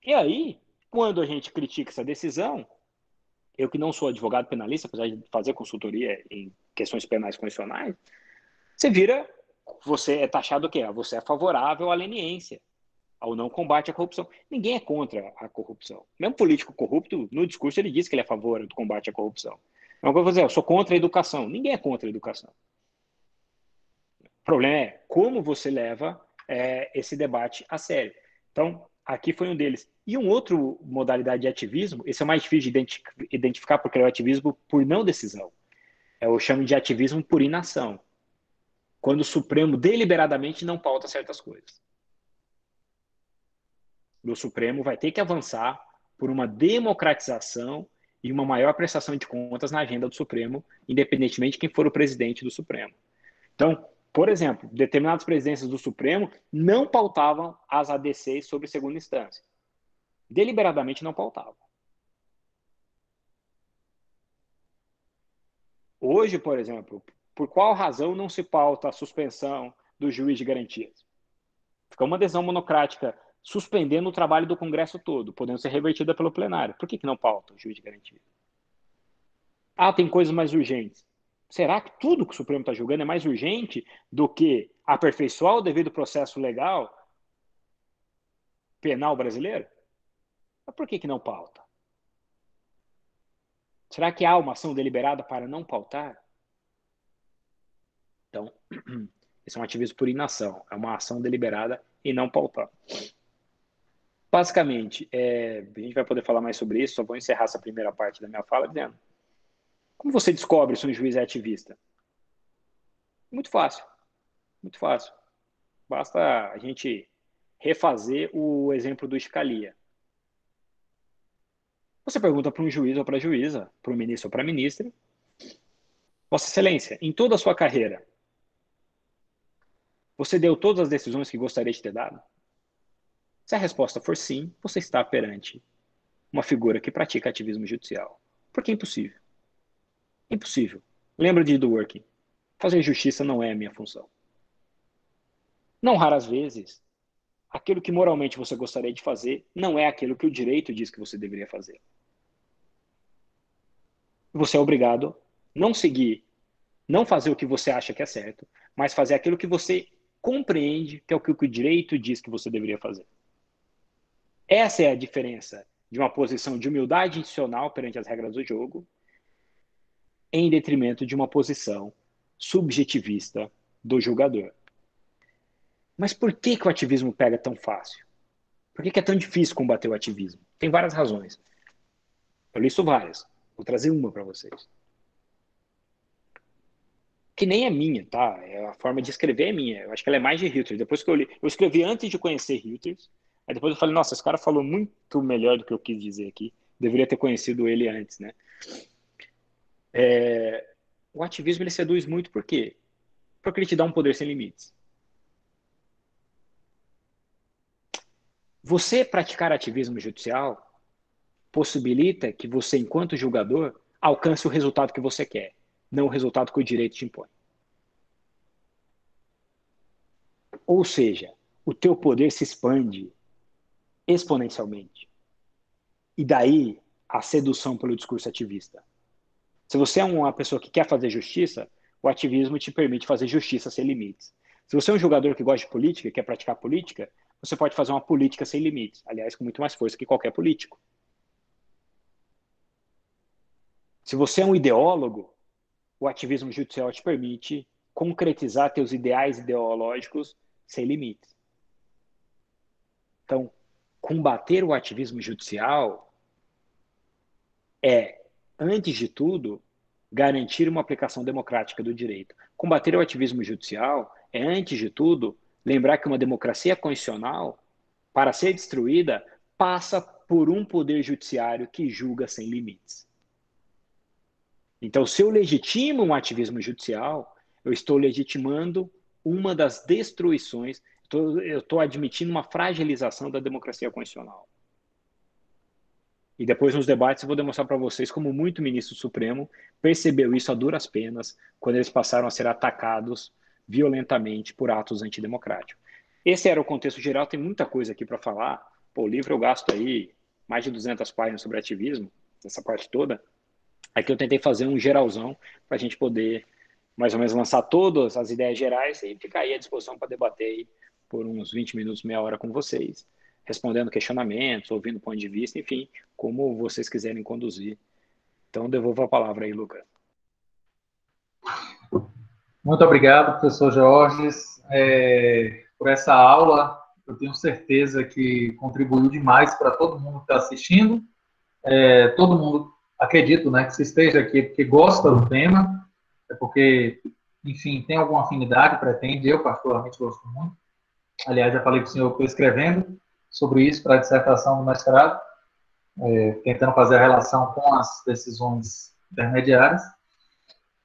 E aí, quando a gente critica essa decisão, eu que não sou advogado penalista, apesar de fazer consultoria em questões penais constitucionais, você vira, você é taxado o quê? Você é favorável à leniência ao não combate à corrupção. Ninguém é contra a corrupção. Mesmo político corrupto, no discurso ele diz que ele é a favor do combate à corrupção. É uma coisa dizer, eu sou contra a educação. Ninguém é contra a educação. O problema é como você leva é, esse debate a sério. Então, aqui foi um deles. E um outro modalidade de ativismo, esse é mais difícil de identificar porque é o ativismo por não decisão. É o chamo de ativismo por inação. Quando o Supremo deliberadamente não pauta certas coisas do Supremo vai ter que avançar por uma democratização e uma maior prestação de contas na agenda do Supremo, independentemente de quem for o presidente do Supremo. Então, por exemplo, determinadas presidências do Supremo não pautavam as ADCs sobre segunda instância. Deliberadamente não pautavam. Hoje, por exemplo, por qual razão não se pauta a suspensão do juiz de garantias? Fica uma decisão monocrática suspendendo o trabalho do Congresso todo, podendo ser revertida pelo plenário. Por que, que não pauta o juiz de garantia? Ah, tem coisas mais urgentes. Será que tudo que o Supremo está julgando é mais urgente do que aperfeiçoar o devido processo legal penal brasileiro? Mas por que, que não pauta? Será que há uma ação deliberada para não pautar? Então, *clears throat* esse é um ativismo por inação, é uma ação deliberada e não pautar. Basicamente, é, a gente vai poder falar mais sobre isso, só vou encerrar essa primeira parte da minha fala dizendo. Como você descobre se um juiz é ativista? Muito fácil. Muito fácil. Basta a gente refazer o exemplo do Scalia. Você pergunta para um juiz ou para a juíza, para o ministro ou para a ministra, Vossa Excelência, em toda a sua carreira, você deu todas as decisões que gostaria de ter dado? Se a resposta for sim, você está perante uma figura que pratica ativismo judicial. Porque é impossível. Impossível. Lembra de do working. Fazer justiça não é a minha função. Não raras vezes, aquilo que moralmente você gostaria de fazer não é aquilo que o direito diz que você deveria fazer. Você é obrigado não seguir, não fazer o que você acha que é certo, mas fazer aquilo que você compreende que é o que o direito diz que você deveria fazer. Essa é a diferença de uma posição de humildade institucional perante as regras do jogo, em detrimento de uma posição subjetivista do julgador. Mas por que, que o ativismo pega tão fácil? Por que, que é tão difícil combater o ativismo? Tem várias razões. Eu listo várias. Vou trazer uma para vocês. Que nem é minha, tá? É a forma de escrever é minha. Eu acho que ela é mais de Reuters. Depois que eu li, eu escrevi antes de conhecer Reuters. Aí depois eu falei, nossa, esse cara falou muito melhor do que eu quis dizer aqui. Deveria ter conhecido ele antes, né? É, o ativismo ele seduz muito por quê? Porque ele te dá um poder sem limites. Você praticar ativismo judicial possibilita que você, enquanto julgador, alcance o resultado que você quer, não o resultado que o direito te impõe. Ou seja, o teu poder se expande exponencialmente. E daí a sedução pelo discurso ativista. Se você é uma pessoa que quer fazer justiça, o ativismo te permite fazer justiça sem limites. Se você é um jogador que gosta de política, quer praticar política, você pode fazer uma política sem limites. Aliás, com muito mais força que qualquer político. Se você é um ideólogo, o ativismo judicial te permite concretizar teus ideais ideológicos sem limites. Então, combater o ativismo judicial é, antes de tudo, garantir uma aplicação democrática do direito. Combater o ativismo judicial é, antes de tudo, lembrar que uma democracia constitucional, para ser destruída, passa por um poder judiciário que julga sem limites. Então, se eu legitimo um ativismo judicial, eu estou legitimando uma das destruições, eu estou admitindo uma fragilização da democracia constitucional. E depois nos debates eu vou demonstrar para vocês como muito ministro supremo percebeu isso a duras penas quando eles passaram a ser atacados violentamente por atos antidemocráticos. Esse era o contexto geral, tem muita coisa aqui para falar. Pô, o livro eu gasto aí mais de 200 páginas sobre ativismo, essa parte toda. Aqui eu tentei fazer um geralzão para a gente poder mais ou menos lançar todas as ideias gerais e ficar aí à disposição para debater por uns 20 minutos, meia hora com vocês, respondendo questionamentos, ouvindo ponto de vista, enfim, como vocês quiserem conduzir. Então, devolvo a palavra aí, Lucas. Muito obrigado, professor Jorges, é, por essa aula. Eu tenho certeza que contribuiu demais para todo mundo que está assistindo. É, todo mundo, acredito, né, que você esteja aqui porque gosta do tema, é porque, enfim, tem alguma afinidade, pretende. Eu, particularmente, gosto muito. Aliás, já falei com o senhor, estou escrevendo sobre isso para a dissertação do mestrado, é, tentando fazer a relação com as decisões intermediárias.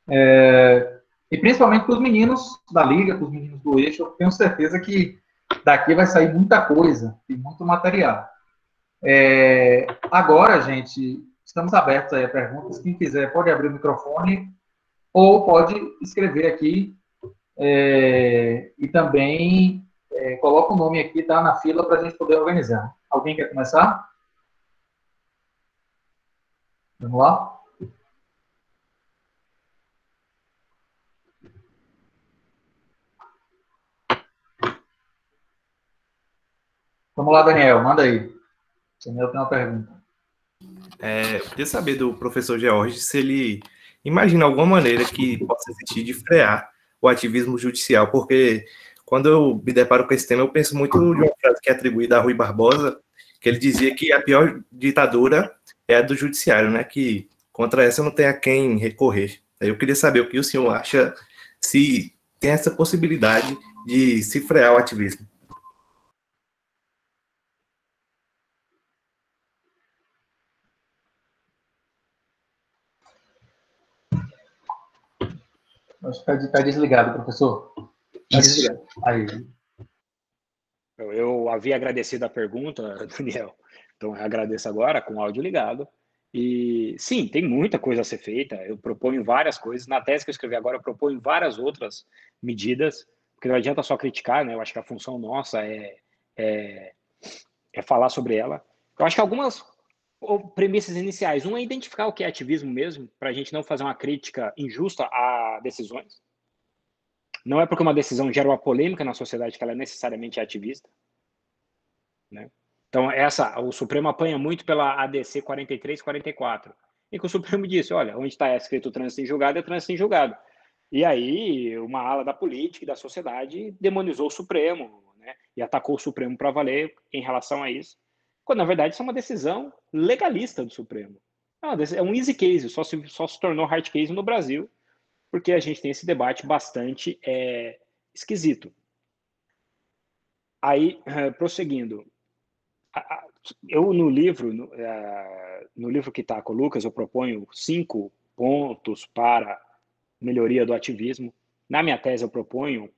É, e principalmente para os meninos da Liga, para os meninos do eixo, eu tenho certeza que daqui vai sair muita coisa e muito material. É, agora, gente, estamos abertos aí a perguntas. Quem quiser pode abrir o microfone ou pode escrever aqui é, e também é, coloca o nome aqui, tá, na fila para a gente poder organizar. Alguém quer começar? Vamos lá? Vamos lá, Daniel, manda aí. Daniel tem uma pergunta. É, eu queria saber do professor George se ele imagina alguma maneira que possa existir de frear o ativismo judicial, porque quando eu me deparo com esse tema, eu penso muito de uma frase que é atribuída a Rui Barbosa, que ele dizia que a pior ditadura é a do judiciário, né? Que contra essa não tem a quem recorrer. Eu queria saber o que o senhor acha se tem essa possibilidade de se frear o ativismo. Acho que está desligado, professor. Está desligado. Aí. Eu, havia agradecido a pergunta, *laughs* Daniel, então eu agradeço agora com o áudio ligado. E sim, tem muita coisa a ser feita. Eu proponho várias coisas. Na tese que eu escrevi agora, eu proponho várias outras medidas, porque não adianta só criticar, né? Eu acho que a função nossa é, é, é falar sobre ela. Eu acho que algumas premissas iniciais. Um é identificar o que é ativismo mesmo, para a gente não fazer uma crítica injusta a decisões. Não é porque uma decisão gera uma polêmica na sociedade que ela é necessariamente ativista. Né? Então, essa, o Supremo apanha muito pela ADC 43 44. E que o Supremo disse: olha, onde está escrito trânsito em julgado, é trânsito em julgado. E aí, uma ala da política e da sociedade demonizou o Supremo né? e atacou o Supremo para valer em relação a isso quando na verdade isso é uma decisão legalista do Supremo. É, é um easy case, só se, só se tornou hard case no Brasil, porque a gente tem esse debate bastante é, esquisito. Aí, prosseguindo, eu no livro, no, é, no livro que está com o Lucas, eu proponho cinco pontos para melhoria do ativismo. Na minha tese, eu proponho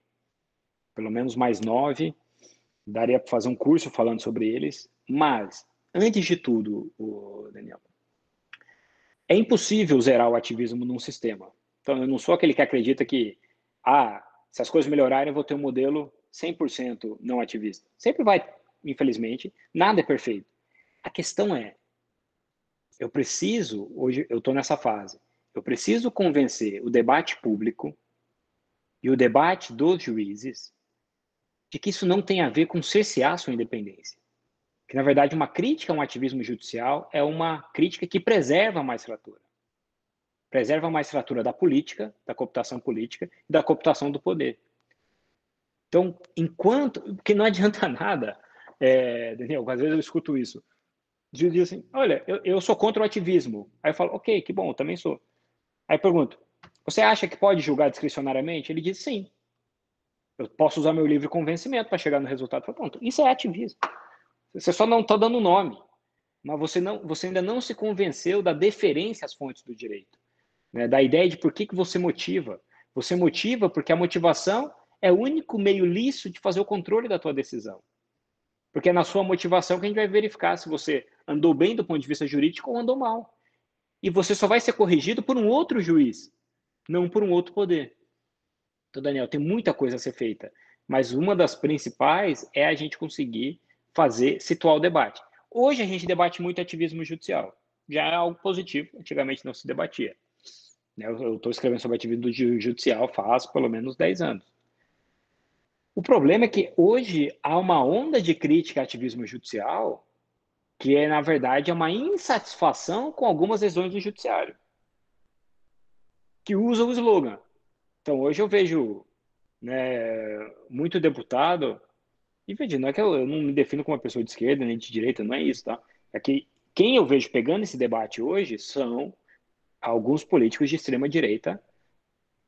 pelo menos mais nove. Daria para fazer um curso falando sobre eles. Mas, antes de tudo, Daniel, é impossível zerar o ativismo num sistema. Então, eu não sou aquele que acredita que, ah, se as coisas melhorarem, eu vou ter um modelo 100% não ativista. Sempre vai, infelizmente, nada é perfeito. A questão é, eu preciso, hoje eu estou nessa fase, eu preciso convencer o debate público e o debate dos juízes de que isso não tem a ver com cercear sua independência que na verdade uma crítica a um ativismo judicial é uma crítica que preserva a magistratura. Preserva a magistratura da política, da cooptação política e da cooptação do poder. Então, enquanto. Porque não adianta *laughs* nada, é, Daniel, às vezes eu escuto isso. Diz assim: olha, eu, eu sou contra o ativismo. Aí eu falo: ok, que bom, eu também sou. Aí eu pergunto: você acha que pode julgar discricionariamente? Ele diz: sim. Eu posso usar meu livre convencimento para chegar no resultado. Pronto, isso é ativismo. Você só não está dando nome, mas você, não, você ainda não se convenceu da deferência às fontes do direito, né? da ideia de por que, que você motiva. Você motiva porque a motivação é o único meio lícito de fazer o controle da tua decisão. Porque é na sua motivação que a gente vai verificar se você andou bem do ponto de vista jurídico ou andou mal. E você só vai ser corrigido por um outro juiz, não por um outro poder. Então, Daniel, tem muita coisa a ser feita, mas uma das principais é a gente conseguir fazer, situar o debate. Hoje a gente debate muito ativismo judicial. Já é algo positivo, antigamente não se debatia. Né, eu estou escrevendo sobre ativismo judicial faz pelo menos 10 anos. O problema é que hoje há uma onda de crítica ao ativismo judicial que é, na verdade, uma insatisfação com algumas decisões do judiciário, que usa o slogan. Então, hoje eu vejo né, muito deputado, e veja, não é que eu, eu, não me defino como uma pessoa de esquerda nem de direita, não é isso, tá? É que quem eu vejo pegando esse debate hoje são alguns políticos de extrema direita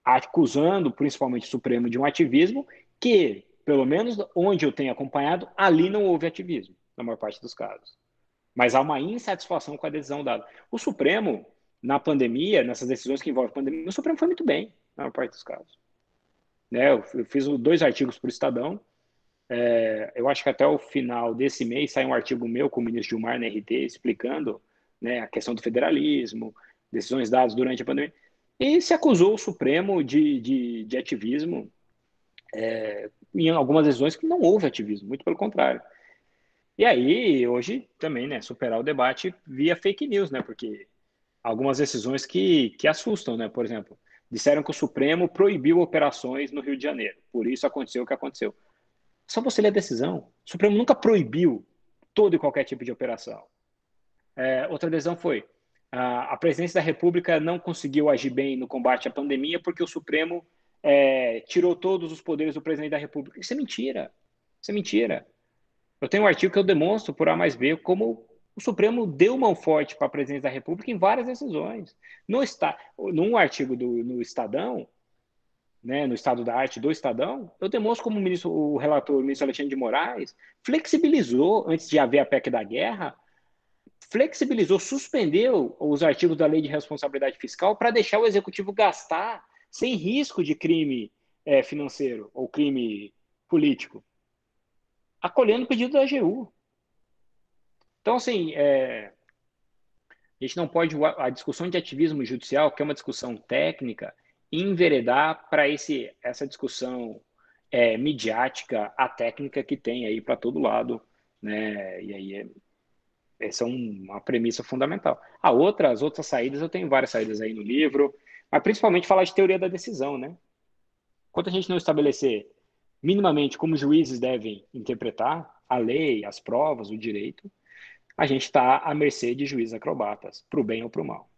acusando principalmente o Supremo de um ativismo que, pelo menos onde eu tenho acompanhado, ali não houve ativismo, na maior parte dos casos. Mas há uma insatisfação com a decisão dada. O Supremo, na pandemia, nessas decisões que envolvem pandemia, o Supremo foi muito bem, na maior parte dos casos. Né, eu fiz dois artigos para o Estadão. É, eu acho que até o final desse mês sai um artigo meu com o ministro Gilmar na RT explicando né, a questão do federalismo, decisões dadas durante a pandemia. E se acusou o Supremo de, de, de ativismo é, em algumas decisões que não houve ativismo, muito pelo contrário. E aí, hoje também, né, superar o debate via fake news, né, porque algumas decisões que, que assustam, né, por exemplo, disseram que o Supremo proibiu operações no Rio de Janeiro, por isso aconteceu o que aconteceu. Só você ler a decisão. O Supremo nunca proibiu todo e qualquer tipo de operação. É, outra decisão foi a, a presidência da República não conseguiu agir bem no combate à pandemia porque o Supremo é, tirou todos os poderes do presidente da República. Isso é mentira. Isso é mentira. Eu tenho um artigo que eu demonstro por A mais B como o Supremo deu mão forte para a presidência da República em várias decisões. No está, num artigo do, no Estadão, né, no Estado da Arte do Estadão, eu demonstro como o, ministro, o relator, o ministro Alexandre de Moraes, flexibilizou, antes de haver a PEC da guerra, flexibilizou, suspendeu os artigos da Lei de Responsabilidade Fiscal para deixar o Executivo gastar sem risco de crime é, financeiro ou crime político acolhendo o pedido da AGU. Então, assim, é, a gente não pode, a discussão de ativismo judicial, que é uma discussão técnica, enveredar para essa discussão é, midiática, a técnica que tem aí para todo lado, né? E aí é, essa é uma premissa fundamental. A outra, as outras saídas, eu tenho várias saídas aí no livro, mas principalmente falar de teoria da decisão, né? Enquanto a gente não estabelecer minimamente como juízes devem interpretar a lei, as provas, o direito, a gente está à mercê de juízes acrobatas, para o bem ou para o mal.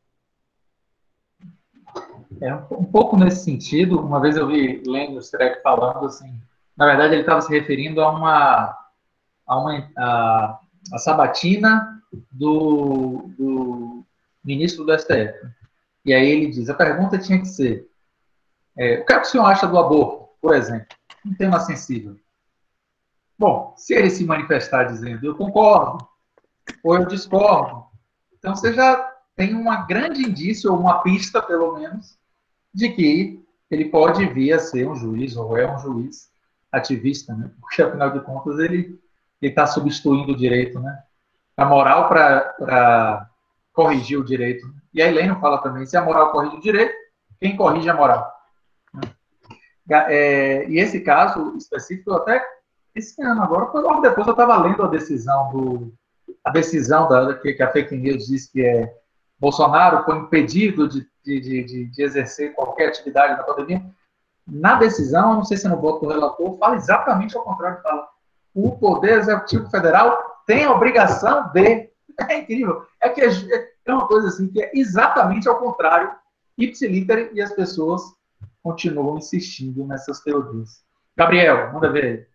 É, um pouco nesse sentido, uma vez eu vi o Streck falando assim, na verdade ele estava se referindo a uma a uma a, a sabatina do, do ministro do STF. E aí ele diz, a pergunta tinha que ser, é, o que, é que o senhor acha do aborto, por exemplo? um tema sensível. Bom, se ele se manifestar dizendo eu concordo ou eu discordo, então você já tem uma grande indício, ou uma pista, pelo menos, de que ele pode vir a ser um juiz, ou é um juiz ativista, né? porque, afinal de contas, ele está substituindo o direito, né? a moral para corrigir o direito. E a Helena fala também, se a moral corrige o direito, quem corrige a moral? É, e esse caso específico, até esse ano agora, logo depois eu estava lendo a decisão do a decisão da, que, a fake news diz que é Bolsonaro foi impedido de, de, de, de exercer qualquer atividade na pandemia. Na decisão, não sei se é no voto do relator, fala exatamente ao contrário. Fala, o Poder Executivo Federal tem a obrigação de. *laughs* É incrível. É que é, é uma coisa assim que é exatamente ao contrário, ipsiliter, e as pessoas continuam insistindo nessas teorias. Gabriel, manda ver aí.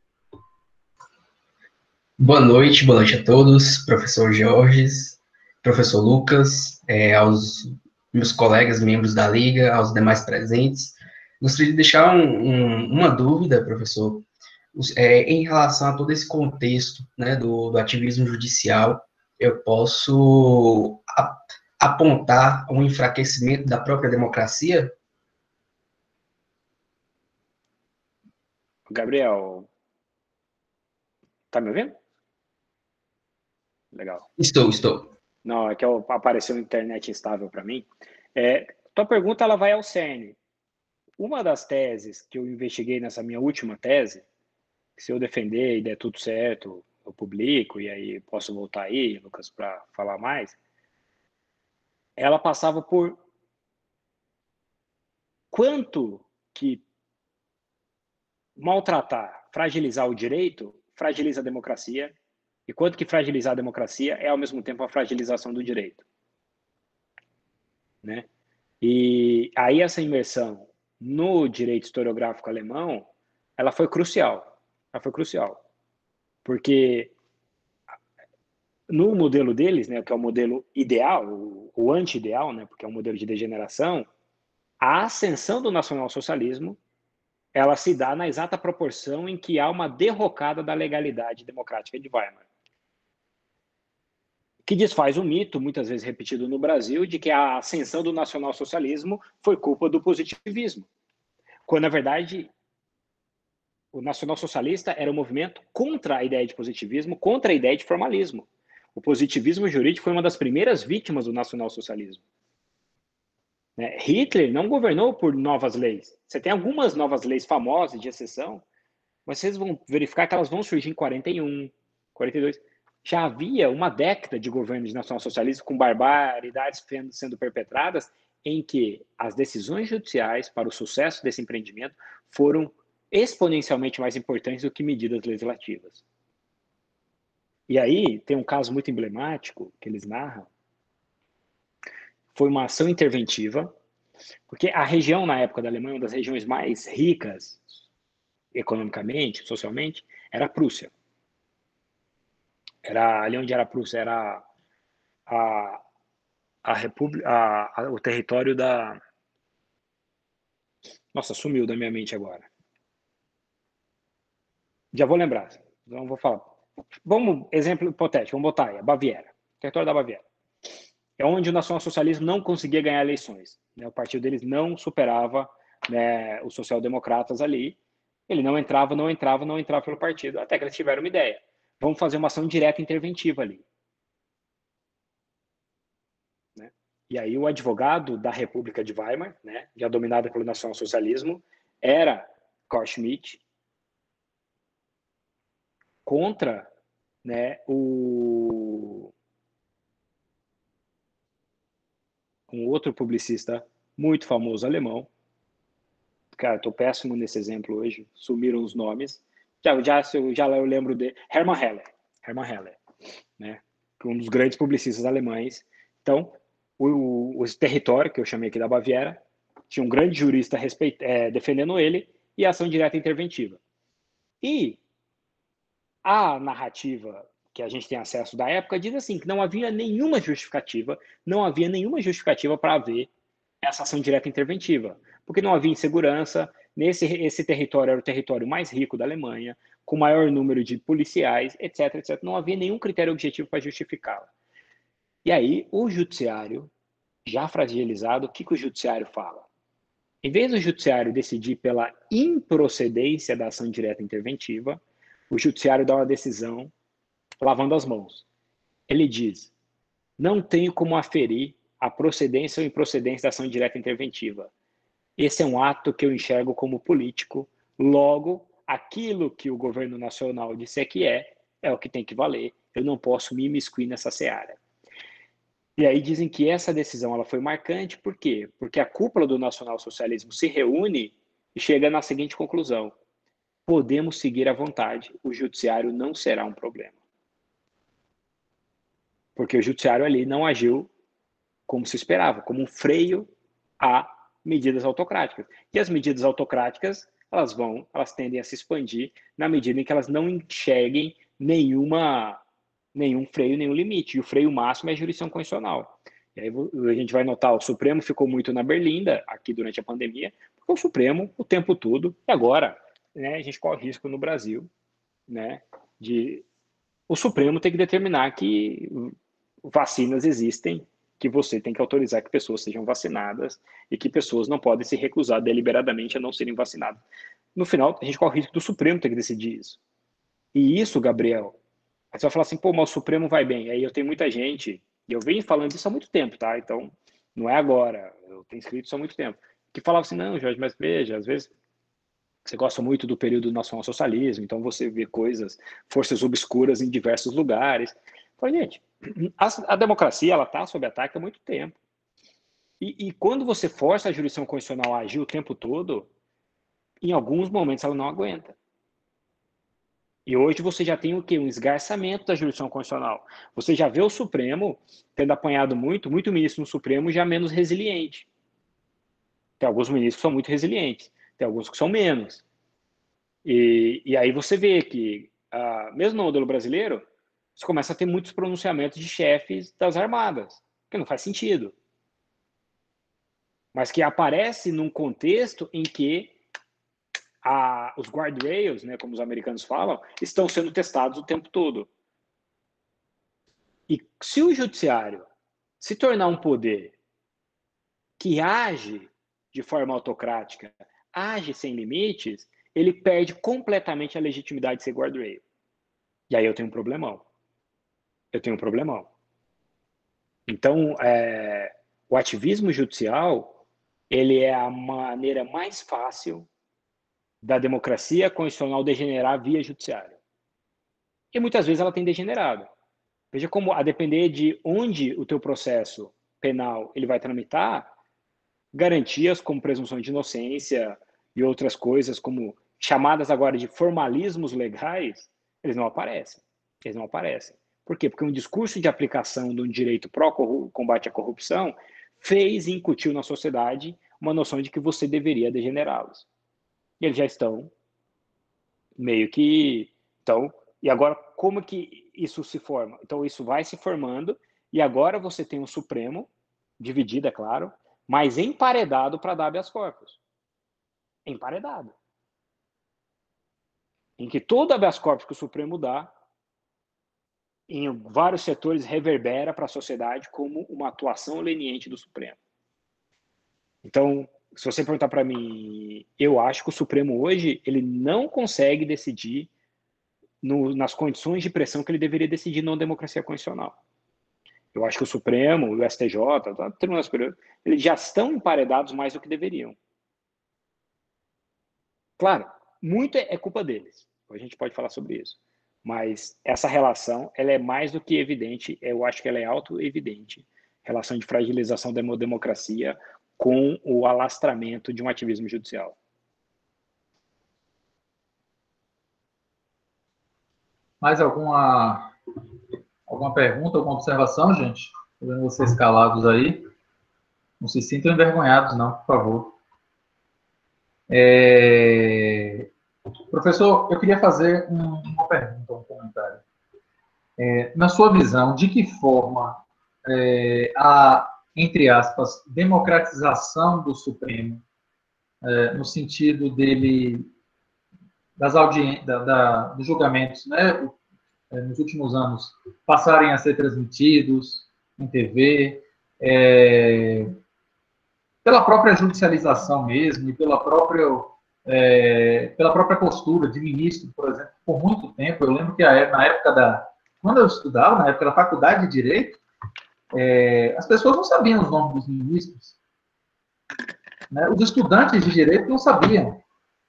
Boa noite, boa noite a todos, professor Jorges, professor Lucas, é, aos meus colegas, membros da Liga, aos demais presentes. Gostaria de deixar um, um, uma dúvida, professor, é, em relação a todo esse contexto né, do, do ativismo judicial, eu posso apontar um enfraquecimento da própria democracia Gabriel, tá me ouvindo? Legal. Estou, estou. Não, é que apareceu internet instável para mim. É, tua pergunta ela vai ao CERN. Uma das teses que eu investiguei nessa minha última tese, que se eu defender e der tudo certo, eu publico e aí posso voltar aí, Lucas, para falar mais. Ela passava por quanto que maltratar, fragilizar o direito, fragiliza a democracia, e quanto que fragilizar a democracia é ao mesmo tempo a fragilização do direito. Né? E aí essa imersão no direito historiográfico alemão, ela foi crucial. Ela foi crucial. Porque no modelo deles, né, que é o modelo ideal, o, o anti-ideal, né, porque é um modelo de degeneração, a ascensão do nacionalsocialismo ela se dá na exata proporção em que há uma derrocada da legalidade democrática de Weimar. Que desfaz o mito, muitas vezes repetido no Brasil, de que a ascensão do nacionalsocialismo foi culpa do positivismo. Quando, na verdade, o nacionalsocialista era um movimento contra a ideia de positivismo, contra a ideia de formalismo. O positivismo jurídico foi uma das primeiras vítimas do nacionalsocialismo. Né? Hitler não governou por novas leis. Você tem algumas novas leis famosas de exceção, mas vocês vão verificar que elas vão surgir em 41, 42. Já havia uma década de governo de nacionalsocialismo com barbaridades sendo perpetradas em que as decisões judiciais para o sucesso desse empreendimento foram exponencialmente mais importantes do que medidas legislativas. E aí tem um caso muito emblemático que eles narram, foi uma ação interventiva, porque a região, na época da Alemanha, uma das regiões mais ricas economicamente, socialmente, era a Prússia. Era ali onde era a Prússia, era a, a república, a, a, o território da. Nossa, sumiu da minha mente agora. Já vou lembrar. Não vou falar. Vamos, exemplo hipotético, vamos botar aí, a Baviera, território da Baviera é onde o nacionalsocialismo não conseguia ganhar eleições. Né? O partido deles não superava né, os social-democratas ali. Ele não entrava, não entrava, não entrava pelo partido, até que eles tiveram uma ideia. Vamos fazer uma ação direta interventiva ali. Né? E aí o advogado da República de Weimar, né, já dominada pelo nacionalsocialismo, era Carl Schmitt contra né, o um outro publicista muito famoso alemão. Cara, estou péssimo nesse exemplo hoje, sumiram os nomes. Já, já, já eu lembro de Hermann Heller, Hermann Heller, né? É um dos grandes publicistas alemães. Então, o, o, território que eu chamei aqui da Baviera tinha um grande jurista respeit, é, defendendo ele e ação direta interventiva. E a narrativa que a gente tem acesso da época, diz assim, que não havia nenhuma justificativa, não havia nenhuma justificativa para haver essa ação direta interventiva, porque não havia insegurança, nesse esse território era o território mais rico da Alemanha, com maior número de policiais, etc, etc. Não havia nenhum critério objetivo para justificá-la. E aí, o judiciário, já fragilizado, o que, que o judiciário fala? Em vez do judiciário decidir pela improcedência da ação direta interventiva, o judiciário dá uma decisão lavando as mãos. Ele diz: não tenho como aferir a procedência ou improcedência da ação direta interventiva. Esse é um ato que eu enxergo como político, logo, aquilo que o governo nacional disser que é, é o que tem que valer. Eu não posso me imiscuir nessa seara. E aí dizem que essa decisão ela foi marcante, por quê? Porque a cúpula do nacionalsocialismo se reúne e chega na seguinte conclusão: podemos seguir à vontade, o judiciário não será um problema porque o judiciário ali não agiu como se esperava, como um freio a medidas autocráticas. E as medidas autocráticas, elas vão, elas tendem a se expandir na medida em que elas não enxerguem nenhuma nenhum freio, nenhum limite. E o freio máximo é a jurisdição constitucional. E aí a gente vai notar, o Supremo ficou muito na berlinda aqui durante a pandemia, porque o Supremo, o tempo todo, e agora, né, a gente corre risco no Brasil, né, de o Supremo ter que determinar que vacinas existem que você tem que autorizar que pessoas sejam vacinadas e que pessoas não podem se recusar deliberadamente a não serem vacinadas. No final, a gente corre o risco do Supremo ter que decidir isso. E isso, Gabriel, você vai falar assim, pô, mas o Supremo vai bem. Aí eu tenho muita gente, e eu venho falando isso há muito tempo, tá? Então, não é agora, eu tenho escrito isso há muito tempo, que falava assim, não, Jorge, mas veja, às vezes você gosta muito do período nacional-socialismo, então você vê coisas, forças obscuras em diversos lugares. Falei, gente, *clears throat* a, a democracia ela está sob ataque há muito tempo. E, e, quando você força a jurisdição constitucional a agir o tempo todo, em alguns momentos ela não aguenta. E hoje você já tem o quê? Um esgarçamento da jurisdição constitucional. Você já vê o Supremo tendo apanhado muito, muito ministro no Supremo já menos resiliente. Tem alguns ministros que são muito resilientes tem alguns que são menos. E, e aí você vê que, ah, mesmo no modelo brasileiro, você começa a ter muitos pronunciamentos de chefes das armadas, que não faz sentido. Mas que aparece num contexto em que a, os guardrails, né, como os americanos falam, estão sendo testados o tempo todo. E se o judiciário se tornar um poder que age de forma autocrática, age sem limites, ele perde completamente a legitimidade de ser guardrail. E aí eu tenho um problemão. Eu tenho um problemão. Então, é, o ativismo judicial, ele é a maneira mais fácil da democracia constitucional degenerar via judiciário. E muitas vezes ela tem degenerado. Veja como, a depender de onde o teu processo penal ele vai tramitar, garantias como presunção de inocência, e outras coisas, como chamadas agora de formalismos legais, eles não aparecem. Eles não aparecem. Por quê? Porque um discurso de aplicação de um direito pró-combate à corrupção fez e incutiu na sociedade uma noção de que você deveria degenerá-los. E eles já estão meio que. Então, e agora, como que isso se forma? Então, isso vai se formando, e agora você tem um Supremo, dividido, é claro, mas emparedado para dar habeas corpus emparedado. Em que todo habeas corpus que o Supremo dá, em vários setores, reverbera para a sociedade como uma atuação leniente do Supremo. Então, se você perguntar para mim, eu acho que o Supremo hoje ele não consegue decidir no, nas condições de pressão que ele deveria decidir na democracia constitucional. Eu acho que o Supremo, o STJ, o Tribunal Superior, eles já estão emparedados mais do que deveriam. Claro, muito é, é culpa deles. A gente pode falar sobre isso. Mas essa relação, ela é mais do que evidente, eu acho que ela é auto-evidente. Relação de fragilização da democracia com o alastramento de um ativismo judicial. Mais alguma alguma pergunta, alguma observação, gente? Estou vendo vocês calados aí. Não se sintam envergonhados, não, por favor. É... Professor, eu queria fazer um, pergunta, um comentário. É, na sua visão, de que forma é, a, entre aspas, democratização do Supremo, é, no sentido dele, das audiências, da, dos julgamentos, né, é, nos últimos anos, passarem a ser transmitidos em TV, é, pela própria judicialização mesmo e pela própria, é, pela própria postura de ministro, por exemplo, por muito tempo. Eu lembro que na época da. Quando eu estudava, na época da faculdade de Direito, é, as pessoas não sabiam os nomes dos ministros. Né? Os estudantes de Direito não sabiam.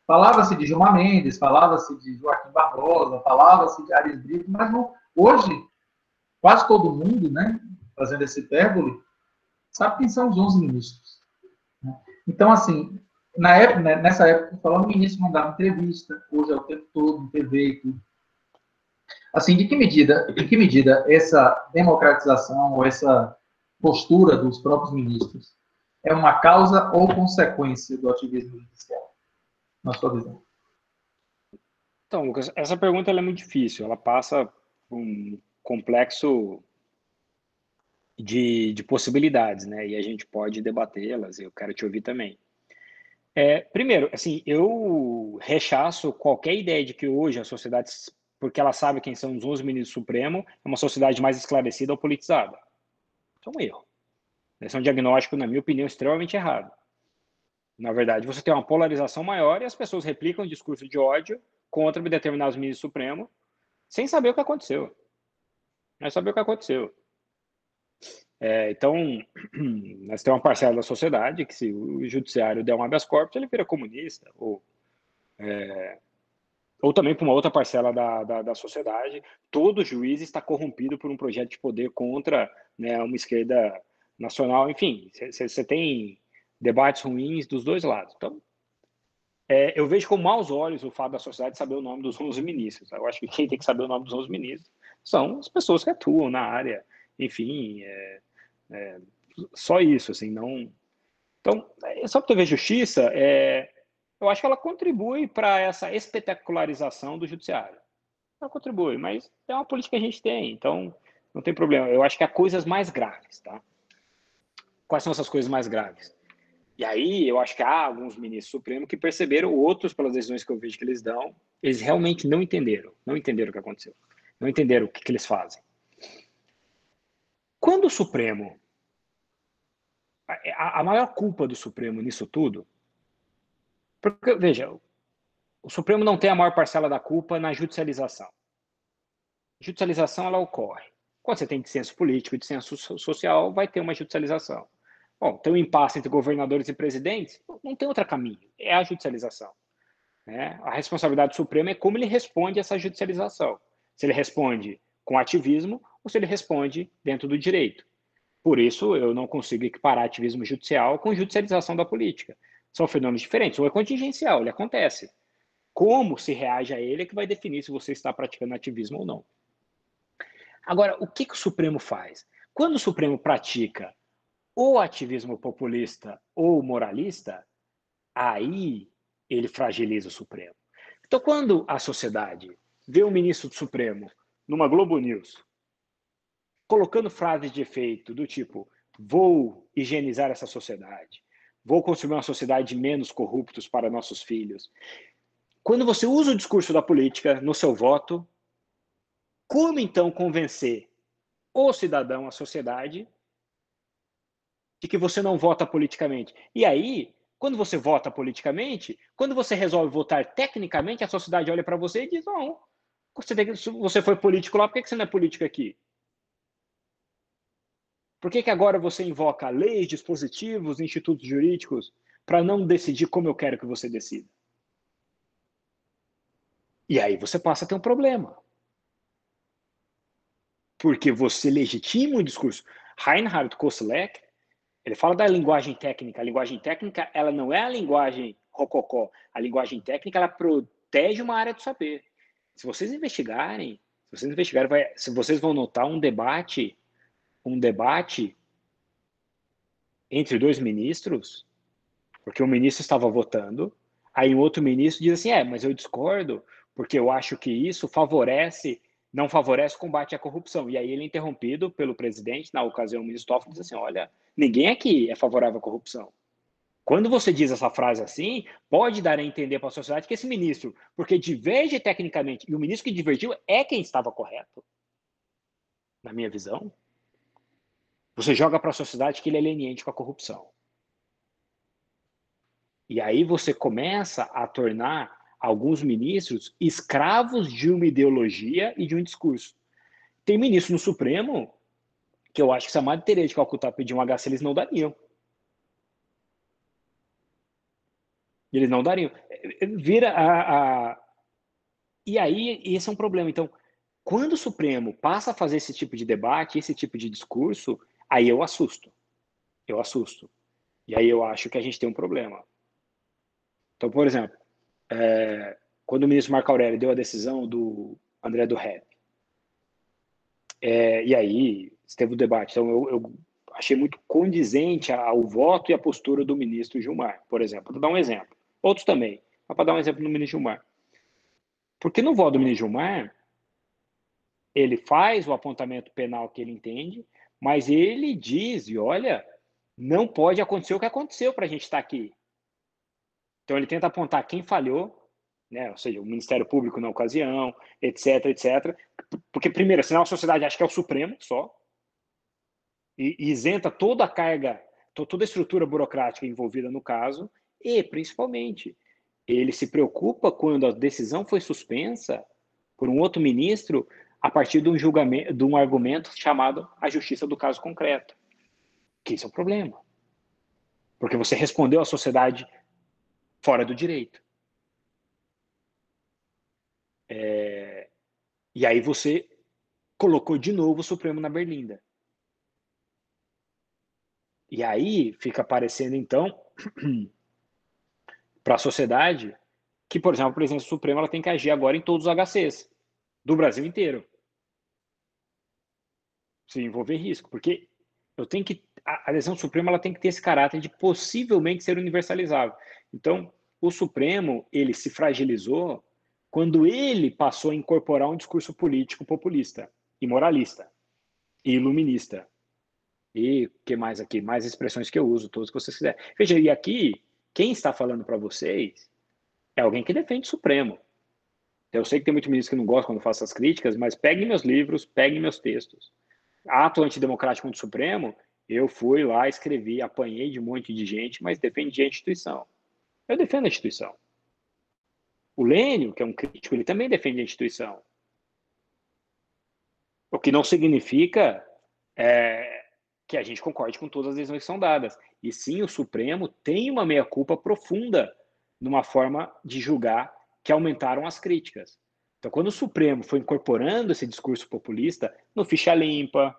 Falava-se de Gilmar Mendes, falava-se de Joaquim Barbosa, falava-se de Ares Brito, mas não, hoje, quase todo mundo, né, fazendo esse hipérbole, sabe quem são os 11 ministros. Então, assim, na época, né, nessa época, falando no início, não dava entrevista, hoje é o tempo todo, em TV e tudo. Assim, de que medida, em que medida essa democratização ou essa postura dos próprios ministros é uma causa ou consequência do ativismo judicial, na sua visão? Então, Lucas, essa pergunta é muito difícil. Ela passa por um complexo de, de possibilidades, né? E a gente pode debatê-las. Eu quero te ouvir também. É, primeiro, assim, eu rechaço qualquer ideia de que hoje a sociedade, porque ela sabe quem são os 11 ministros supremos, é uma sociedade mais esclarecida ou politizada. Isso é um erro. Esse é um diagnóstico, na minha opinião, extremamente errado. Na verdade, você tem uma polarização maior e as pessoas replicam o discurso de ódio contra determinados ministros supremos sem saber o que aconteceu. Não é saber o que aconteceu. É, então, *clears throat* nós temos uma parcela da sociedade que, se o judiciário der um habeas corpus, ele vira comunista, ou, é, ou também para uma outra parcela da, da, da, sociedade, todo juiz está corrompido por um projeto de poder contra né, uma esquerda nacional. Enfim, você tem debates ruins dos dois lados. Então, é, eu vejo com maus olhos o fato da sociedade saber o nome dos 11 ministros. Eu acho que quem tem que saber o nome dos 11 ministros são as pessoas que atuam na área. Enfim, é, é, só isso, assim, não... Então, é, só para ver justiça, é, eu acho que ela contribui para essa espetacularização do judiciário. Ela contribui, mas é uma política que a gente tem, então não tem problema. Eu acho que há coisas mais graves, tá? Quais são essas coisas mais graves? E aí eu acho que há alguns ministros supremos que perceberam, outros pelas decisões que eu vejo que eles dão, eles realmente não entenderam, não entenderam o que aconteceu, não entenderam o que, que eles fazem. Quando o Supremo, a, a maior culpa do Supremo nisso tudo, porque veja, o Supremo não tem a maior parcela da culpa na judicialização. Judicialização ela ocorre. Quando você tem dissenso político dissenso social, vai ter uma judicialização. Bom, tem um impasse entre governadores e presidentes, não tem outro caminho, é a judicialização. Né? A responsabilidade do Supremo é como ele responde a essa judicialização. Se ele responde com ativismo ou se ele responde dentro do direito. Por isso, eu não consigo equiparar ativismo judicial com judicialização da política. São fenômenos diferentes. Um é contingencial, ele acontece. Como se reage a ele é que vai definir se você está praticando ativismo ou não. Agora, o que, que o Supremo faz? Quando o Supremo pratica ou ativismo populista ou moralista, aí ele fragiliza o Supremo. Então, quando a sociedade vê o ministro do Supremo numa Globo News colocando frases de efeito do tipo: vou higienizar essa sociedade, vou construir uma sociedade menos corruptos para nossos filhos. Quando você usa o discurso da política no seu voto, como então convencer o cidadão, a sociedade, de que você não vota politicamente. E aí, quando você vota politicamente, quando você resolve votar tecnicamente, a sociedade olha para você e diz: não, você, tem, você foi político lá, por que você não é político aqui? Por que, que agora você invoca leis, dispositivos, institutos jurídicos para não decidir como eu quero que você decida? E aí você passa a ter um problema. Porque você legitima o discurso. Reinhard Koselleck ele fala da linguagem técnica. A linguagem técnica, ela não é a linguagem rococó. A linguagem técnica, ela protege uma área do saber. Se vocês investigarem, se vocês investigarem, vai, se vocês vão notar um debate, um debate entre dois ministros, porque um ministro estava votando, aí um outro ministro diz assim, é, mas eu discordo, porque eu acho que isso favorece, não favorece o combate à corrupção. E aí ele é interrompido pelo presidente, na ocasião o ministro Toffoli diz assim, olha, Ninguém aqui é favorável à corrupção. Quando você diz essa frase assim, pode dar a entender para a sociedade que esse ministro, porque diverge tecnicamente, e o ministro que divergiu é quem estava correto, na minha visão, você joga para a sociedade que ele é leniente com a corrupção. E aí você começa a tornar alguns ministros escravos de uma ideologia e de um discurso. Tem ministro no Supremo que eu acho que se a Madre Teresa de Calcutá pedir um HC, eles não dariam. Eles não dariam. Vira a, a... E aí, esse é um problema. Então, quando o Supremo passa a fazer esse tipo de debate, esse tipo de discurso, aí eu assusto. Eu assusto. E aí eu acho que a gente tem um problema. Então, por exemplo, é, quando o ministro Marco Aurélio deu a decisão do André do Rep, é, e aí teve o debate. Então, eu, eu achei muito condizente ao voto e à postura do ministro Gilmar, por exemplo. Vou dar um exemplo. Outros também. Mas para dar um exemplo do ministro Gilmar. Porque no voto do ministro Gilmar, ele faz o apontamento penal que ele entende, mas ele diz, e olha, não pode acontecer o que aconteceu para a gente estar tá aqui. Então ele tenta apontar quem falhou, né? ou seja, o Ministério Público na ocasião, etc, etc. Porque, primeiro, senão a sociedade acha que é o Supremo só, e isenta toda a carga, toda a estrutura burocrática envolvida no caso, e, principalmente, ele se preocupa quando a decisão foi suspensa por um outro ministro a partir de um julgamento, de um argumento chamado a justiça do caso concreto. Que isso é o problema. Porque você respondeu à sociedade fora do direito. É... E aí você colocou de novo o Supremo na berlinda. E aí fica aparecendo, então, *clears throat* para a sociedade que, por exemplo, a presidência suprema ela tem que agir agora em todos os HCs do Brasil inteiro. Se envolver risco, porque eu tenho que a, decisão suprema ela tem que ter esse caráter de possivelmente ser universalizável. Então, o Supremo ele se fragilizou quando ele passou a incorporar um discurso político populista e moralista e iluminista. E que mais aqui? Mais expressões que eu uso, todas que vocês quiserem. Veja, e aqui, quem está falando para vocês é alguém que defende o Supremo. Eu sei que tem muitos ministros que não gostam quando eu faço essas críticas, mas peguem meus livros, peguem meus textos. Ato antidemocrático contra o Supremo, eu fui lá, escrevi, apanhei de um monte de gente, mas defendi a instituição. Eu defendo a instituição. O Lênio, que é um crítico, ele também defende a instituição. O que não significa é, que a gente concorde com todas as decisões que são dadas. E sim, o Supremo tem uma meia-culpa profunda numa forma de julgar que aumentaram as críticas. Então, quando o Supremo foi incorporando esse discurso populista no ficha limpa,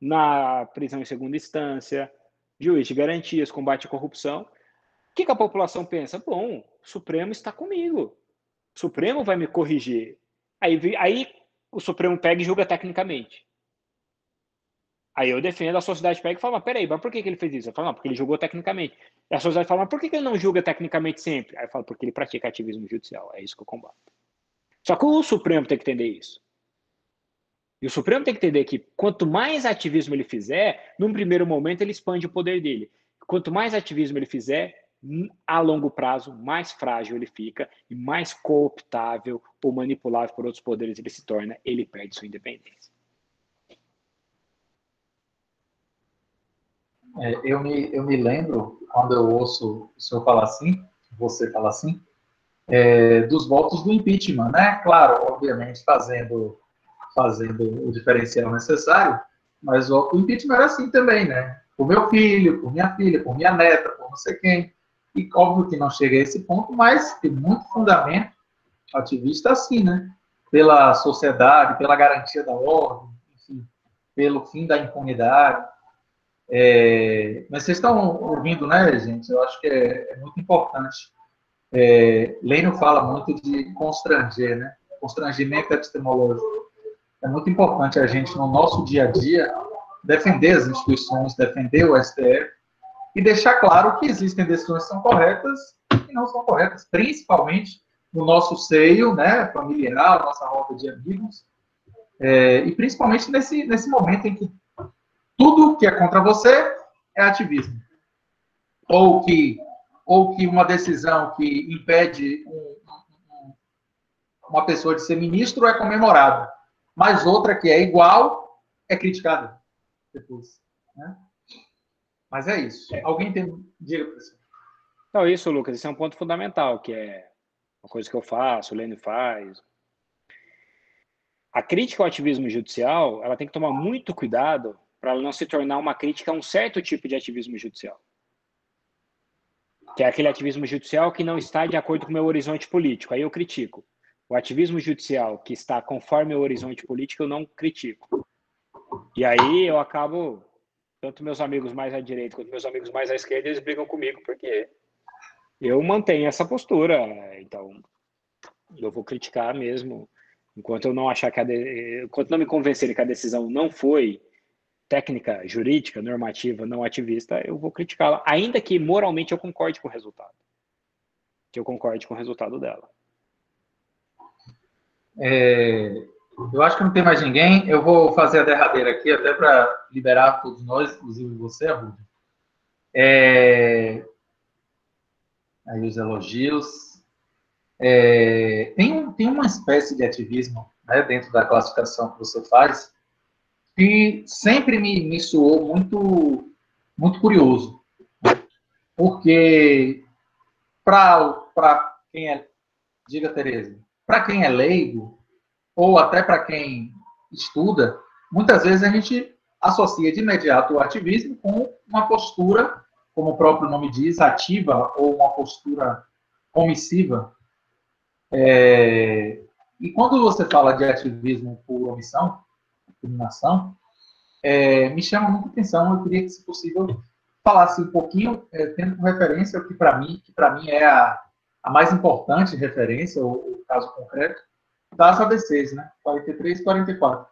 na prisão em segunda instância, juiz de garantias, combate à corrupção, o que, que a população pensa? Bom, o Supremo está comigo. O Supremo vai me corrigir. Aí, aí o Supremo pega e julga tecnicamente. Aí eu defendo, a sociedade pega e fala, mas peraí, mas por que, que ele fez isso? Eu falo, não, porque ele julgou tecnicamente. E a sociedade fala, mas por que, que ele não julga tecnicamente sempre? Aí eu falo, porque ele pratica ativismo judicial. É isso que eu combato. Só que o Supremo tem que entender isso. E o Supremo tem que entender que quanto mais ativismo ele fizer, num primeiro momento ele expande o poder dele. Quanto mais ativismo ele fizer, a longo prazo, mais frágil ele fica e mais cooptável ou manipulável por outros poderes ele se torna, ele perde sua independência. É, eu, me, eu me lembro, quando eu ouço o senhor falar assim, você falar assim, é, dos votos do impeachment, né? Claro, obviamente, fazendo, fazendo o diferencial necessário, mas o impeachment era assim também, né? Por meu filho, por minha filha, por minha neta, por não sei quem. E óbvio que não chega a esse ponto, mas tem muito fundamento ativista assim, né? Pela sociedade, pela garantia da ordem, enfim, pelo fim da impunidade. É, mas vocês estão ouvindo, né, gente? Eu acho que é, é muito importante. É, fala muito de constranger, né? Constrangimento epistemológico. É muito importante a gente, no nosso dia a dia, defender as instituições, defender o STF e deixar claro que existem decisões que são corretas e não são corretas, principalmente no nosso seio, né, familiar, nossa roda de amigos, é, e principalmente nesse, nesse momento em que tudo que é contra você é ativismo. Ou que, ou que uma decisão que impede um, um, uma pessoa de ser ministro é comemorada, mas outra que é igual é criticada depois. Né? Mas é isso. Alguém tem. Diga, professor. Não, isso, Lucas, esse é um ponto fundamental, que é uma coisa que eu faço, o Lênin faz. A crítica ao ativismo judicial, ela tem que tomar muito cuidado para não se tornar uma crítica a um certo tipo de ativismo judicial. Que é aquele ativismo judicial que não está de acordo com o meu horizonte político. Aí eu critico. O ativismo judicial que está conforme o horizonte político, eu não critico. E aí eu acabo, tanto meus amigos mais à direita quanto meus amigos mais à esquerda, eles brigam comigo porque eu mantenho essa postura. Então, eu vou criticar mesmo. Enquanto eu não achar que a de... enquanto não me convencerem que a decisão não foi técnica, jurídica, normativa, não ativista, eu vou criticá-la, ainda que moralmente eu concorde com o resultado. Que eu concorde com o resultado dela. É, eu acho que não tem mais ninguém. Eu vou fazer a derradeira aqui, até para liberar todos nós, inclusive você, Arruda. É, aí os elogios. É, tem, tem uma espécie de ativismo né, dentro da classificação que você faz, que sempre me, me soou muito, muito curioso. Porque, para quem é, diga Tereza, para quem é leigo, ou até para quem estuda, muitas vezes a gente associa de imediato o ativismo com uma postura, como o próprio nome diz, ativa, ou uma postura omissiva. É, e quando você fala de ativismo por omissão, discriminação, é, me chama muita atenção. Eu queria que, se possível, falasse um pouquinho, é, tendo como referência o que para mim, que para mim é a, a, mais importante referência, o, caso concreto, das ABCs, né? 43 e 44.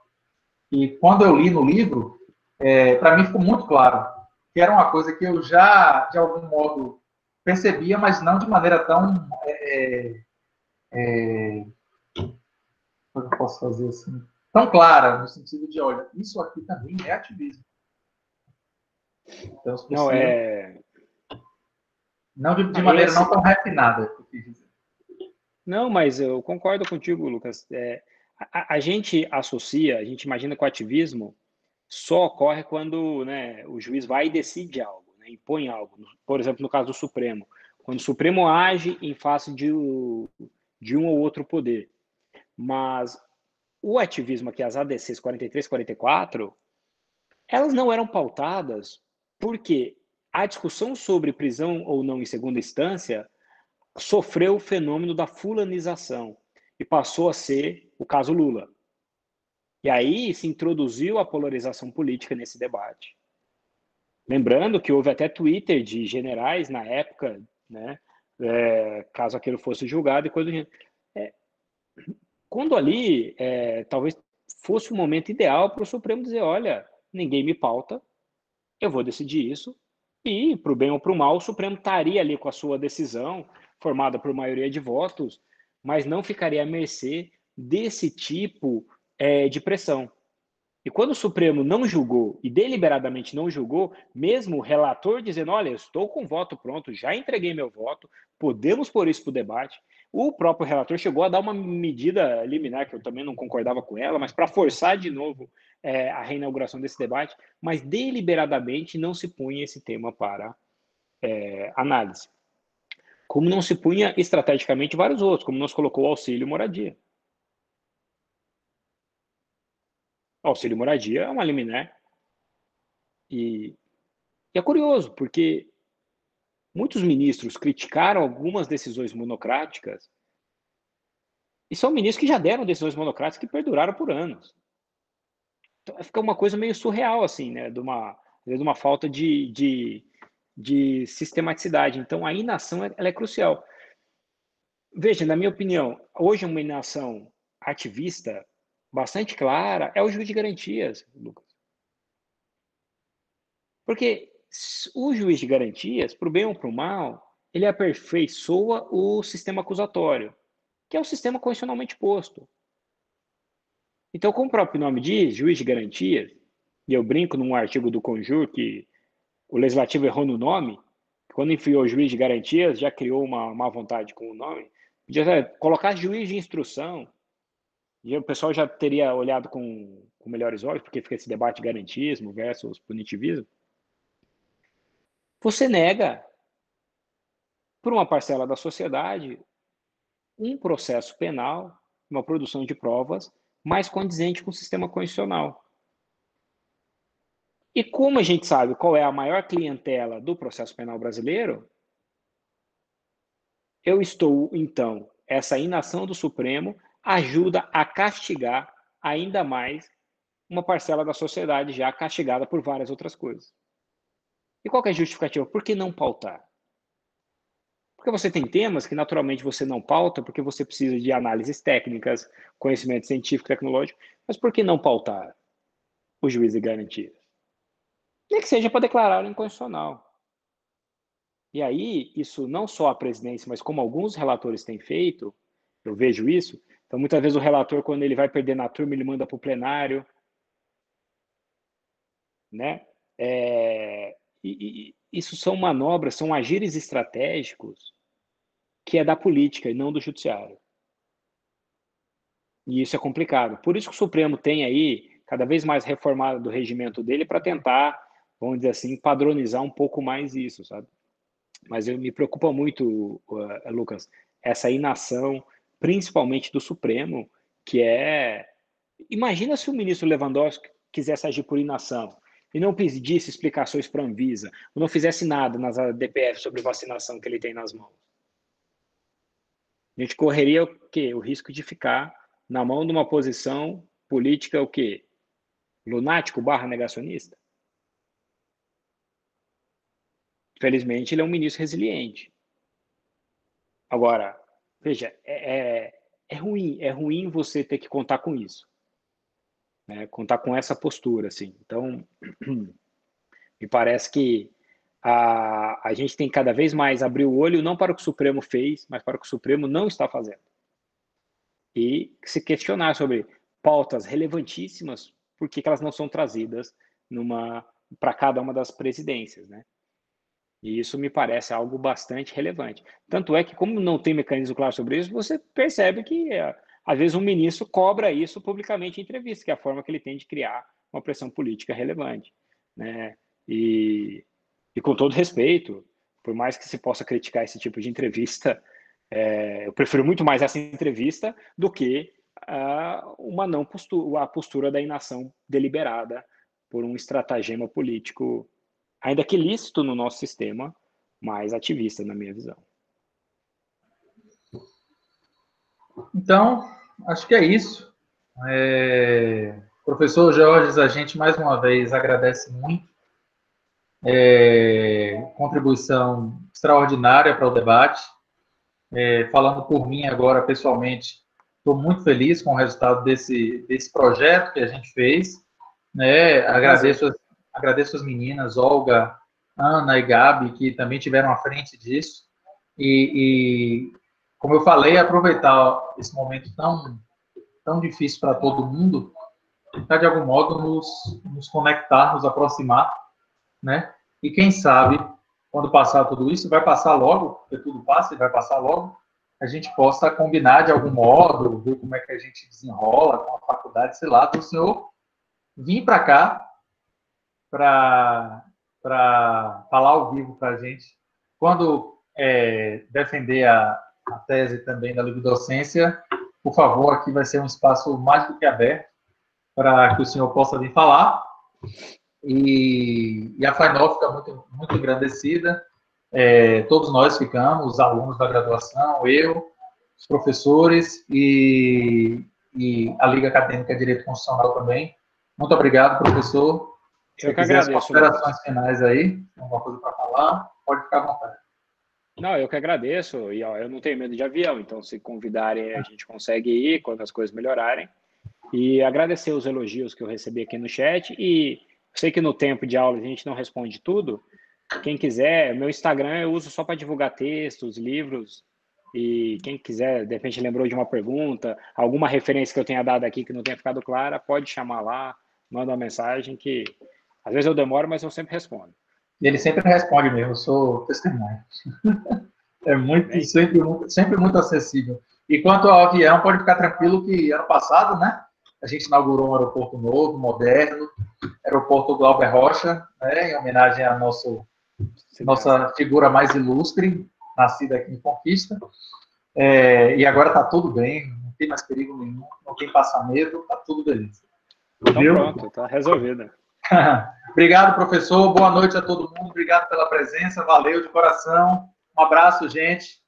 E quando eu li no livro, é, para mim ficou muito claro que era uma coisa que eu já, de algum modo, percebia, mas não de maneira tão é, é, é como eu posso fazer assim, tão clara, no sentido de, olha, isso aqui também é ativismo. Então, não, é... Não de, de maneira esse... não tão refinada, Não, mas eu concordo contigo, Lucas. É, a, a, gente associa, a gente imagina que o ativismo só ocorre quando né, o juiz vai e decide algo, né, impõe algo. Por exemplo, no caso do Supremo. Quando o Supremo age em face de, de um ou outro poder. Mas o ativismo aqui, as ADCs 43 e 44, elas não eram pautadas porque a discussão sobre prisão ou não em segunda instância sofreu o fenômeno da fulanização e passou a ser o caso Lula. E aí se introduziu a polarização política nesse debate. Lembrando que houve até Twitter de generais na época, né, é, caso aquilo fosse julgado e coisa do gênero. É, quando ali, é, talvez fosse o momento ideal para o Supremo dizer: olha, ninguém me pauta, eu vou decidir isso, e, para o bem ou para o mal, o Supremo estaria ali com a sua decisão, formada por maioria de votos, mas não ficaria à mercê desse tipo é, de pressão. E quando o Supremo não julgou, e deliberadamente não julgou, mesmo o relator dizendo: olha, eu estou com o voto pronto, já entreguei meu voto, podemos pôr isso para o debate, o próprio relator chegou a dar uma medida liminar, que eu também não concordava com ela, mas para forçar de novo é, a reinauguração desse debate, mas deliberadamente não se punha esse tema para é, análise. Como não se punha estrategicamente vários outros, como nos colocou o auxílio moradia. O auxílio moradia é uma liminar. E, e é curioso, porque Muitos ministros criticaram algumas decisões monocráticas e são ministros que já deram decisões monocráticas que perduraram por anos. Então, fica uma coisa meio surreal, assim, né? De uma, de uma falta de, de, de sistematicidade. Então, a inação ela é crucial. Veja, na minha opinião, hoje uma inação ativista bastante clara é o juiz de garantias, Lucas. Porque o juiz de garantias, para o bem ou para o mal, ele aperfeiçoa o sistema acusatório, que é o sistema constitucionalmente posto. Então, como o próprio nome diz, juiz de garantias, e eu brinco num artigo do Conjur que o legislativo errou no nome, quando enfiou juiz de garantias, já criou uma má vontade com o nome, podia colocar juiz de instrução, e o pessoal já teria olhado com, com melhores olhos, porque fica esse debate de garantismo versus punitivismo você nega para uma parcela da sociedade um processo penal, uma produção de provas mais condizente com o sistema constitucional. E como a gente sabe qual é a maior clientela do processo penal brasileiro, eu estou, então, essa inação do Supremo ajuda a castigar ainda mais uma parcela da sociedade já castigada por várias outras coisas. E qual é a justificativa? Por que não pautar? Porque você tem temas que naturalmente você não pauta, porque você precisa de análises técnicas, conhecimento científico, tecnológico, mas por que não pautar o juiz de garantias? Nem que seja para declarar inconstitucional. E aí, isso não só a presidência, mas como alguns relatores têm feito, eu vejo isso. Então, muitas vezes o relator, quando ele vai perder na turma, ele manda para o plenário. Né? É, e, e, isso são manobras, são agires estratégicos que é da política e não do judiciário. E isso é complicado. Por isso que o Supremo tem aí, cada vez mais reformada do regimento dele para tentar, vamos dizer assim, padronizar um pouco mais isso, sabe? Mas eu me preocupa muito, Lucas, essa inação, principalmente do Supremo, que é. Imagina se o ministro Lewandowski quisesse agir por inação e não pedisse explicações para a Anvisa, ou não fizesse nada nas DPF sobre vacinação que ele tem nas mãos. A gente correria o quê? O risco de ficar na mão de uma posição política o quê? Lunático barra negacionista? Felizmente, ele é um ministro resiliente. Agora, veja, é, é, é ruim, é ruim você ter que contar com isso. Né? Contar com essa postura, assim. Então, *clears throat* me parece que a, a gente tem cada vez mais abrir o olho não para o que o Supremo fez, mas para o que o Supremo não está fazendo. E se questionar sobre pautas relevantíssimas, por que, que elas não são trazidas numa para cada uma das presidências, né? E isso me parece algo bastante relevante. Tanto é que, como não tem mecanismo claro sobre isso, você percebe que, é, às vezes, um ministro cobra isso publicamente em entrevista, que é a forma que ele tem de criar uma pressão política relevante. Né? E, e com todo respeito, por mais que se possa criticar esse tipo de entrevista, é, eu prefiro muito mais essa entrevista do que uh, uma não postura, a postura da inação deliberada por um estratagema político, ainda que lícito no nosso sistema, mas ativista, na minha visão. Então, acho que é isso. É... Professor Jorge, a gente mais uma vez agradece muito é, contribuição extraordinária para o debate. É, falando por mim agora, pessoalmente, estou muito feliz com o resultado desse, desse projeto que a gente fez. Né? Agradeço, agradeço as meninas, Olga, Ana e Gabi, que também tiveram à frente disso. E, e como eu falei, aproveitar esse momento tão, tão difícil para todo mundo, tentar de algum modo nos, nos conectar, nos aproximar né? E quem sabe, quando passar tudo isso, vai passar logo, porque tudo passa e vai passar logo, a gente possa combinar de algum modo, ver como é que a gente desenrola com a faculdade, sei lá, do senhor vir para cá para falar ao vivo para a gente. Quando é, defender a, a tese também da docência, por favor, aqui vai ser um espaço mais do que aberto para que o senhor possa vir falar. E, e a FAINOL fica muito, muito engrandecida. É, todos nós ficamos, os alunos da graduação, eu, os professores e, e a Liga Acadêmica de Direito Constitucional também. Muito obrigado, professor. Se eu que agradeço. as considerações finais aí, alguma coisa para falar, pode ficar à vontade. Não, eu que agradeço. E ó, eu não tenho medo de avião, então se convidarem, a gente consegue ir quando as coisas melhorarem. E agradecer os elogios que eu recebi aqui no chat e sei que no tempo de aula a gente não responde tudo. Quem quiser, meu Instagram eu uso só para divulgar textos, livros. E quem quiser, de repente lembrou de uma pergunta, alguma referência que eu tenha dado aqui que não tenha ficado clara, pode chamar lá, manda uma mensagem que às vezes eu demoro, mas eu sempre respondo. Ele sempre responde mesmo, eu sou testemunha. *laughs* é muito, sempre, sempre muito acessível. E quanto ao avião, pode ficar tranquilo que ano passado, né? A gente inaugurou um aeroporto novo, moderno, aeroporto Glauber Rocha, né, em homenagem à nosso, nossa figura mais ilustre, nascida aqui em Conquista. É, e agora está tudo bem, não tem mais perigo nenhum, não tem passar medo, está tudo beleza. Então Viu? pronto, está resolvido. *laughs* Obrigado, professor. Boa noite a todo mundo. Obrigado pela presença. Valeu de coração. Um abraço, gente.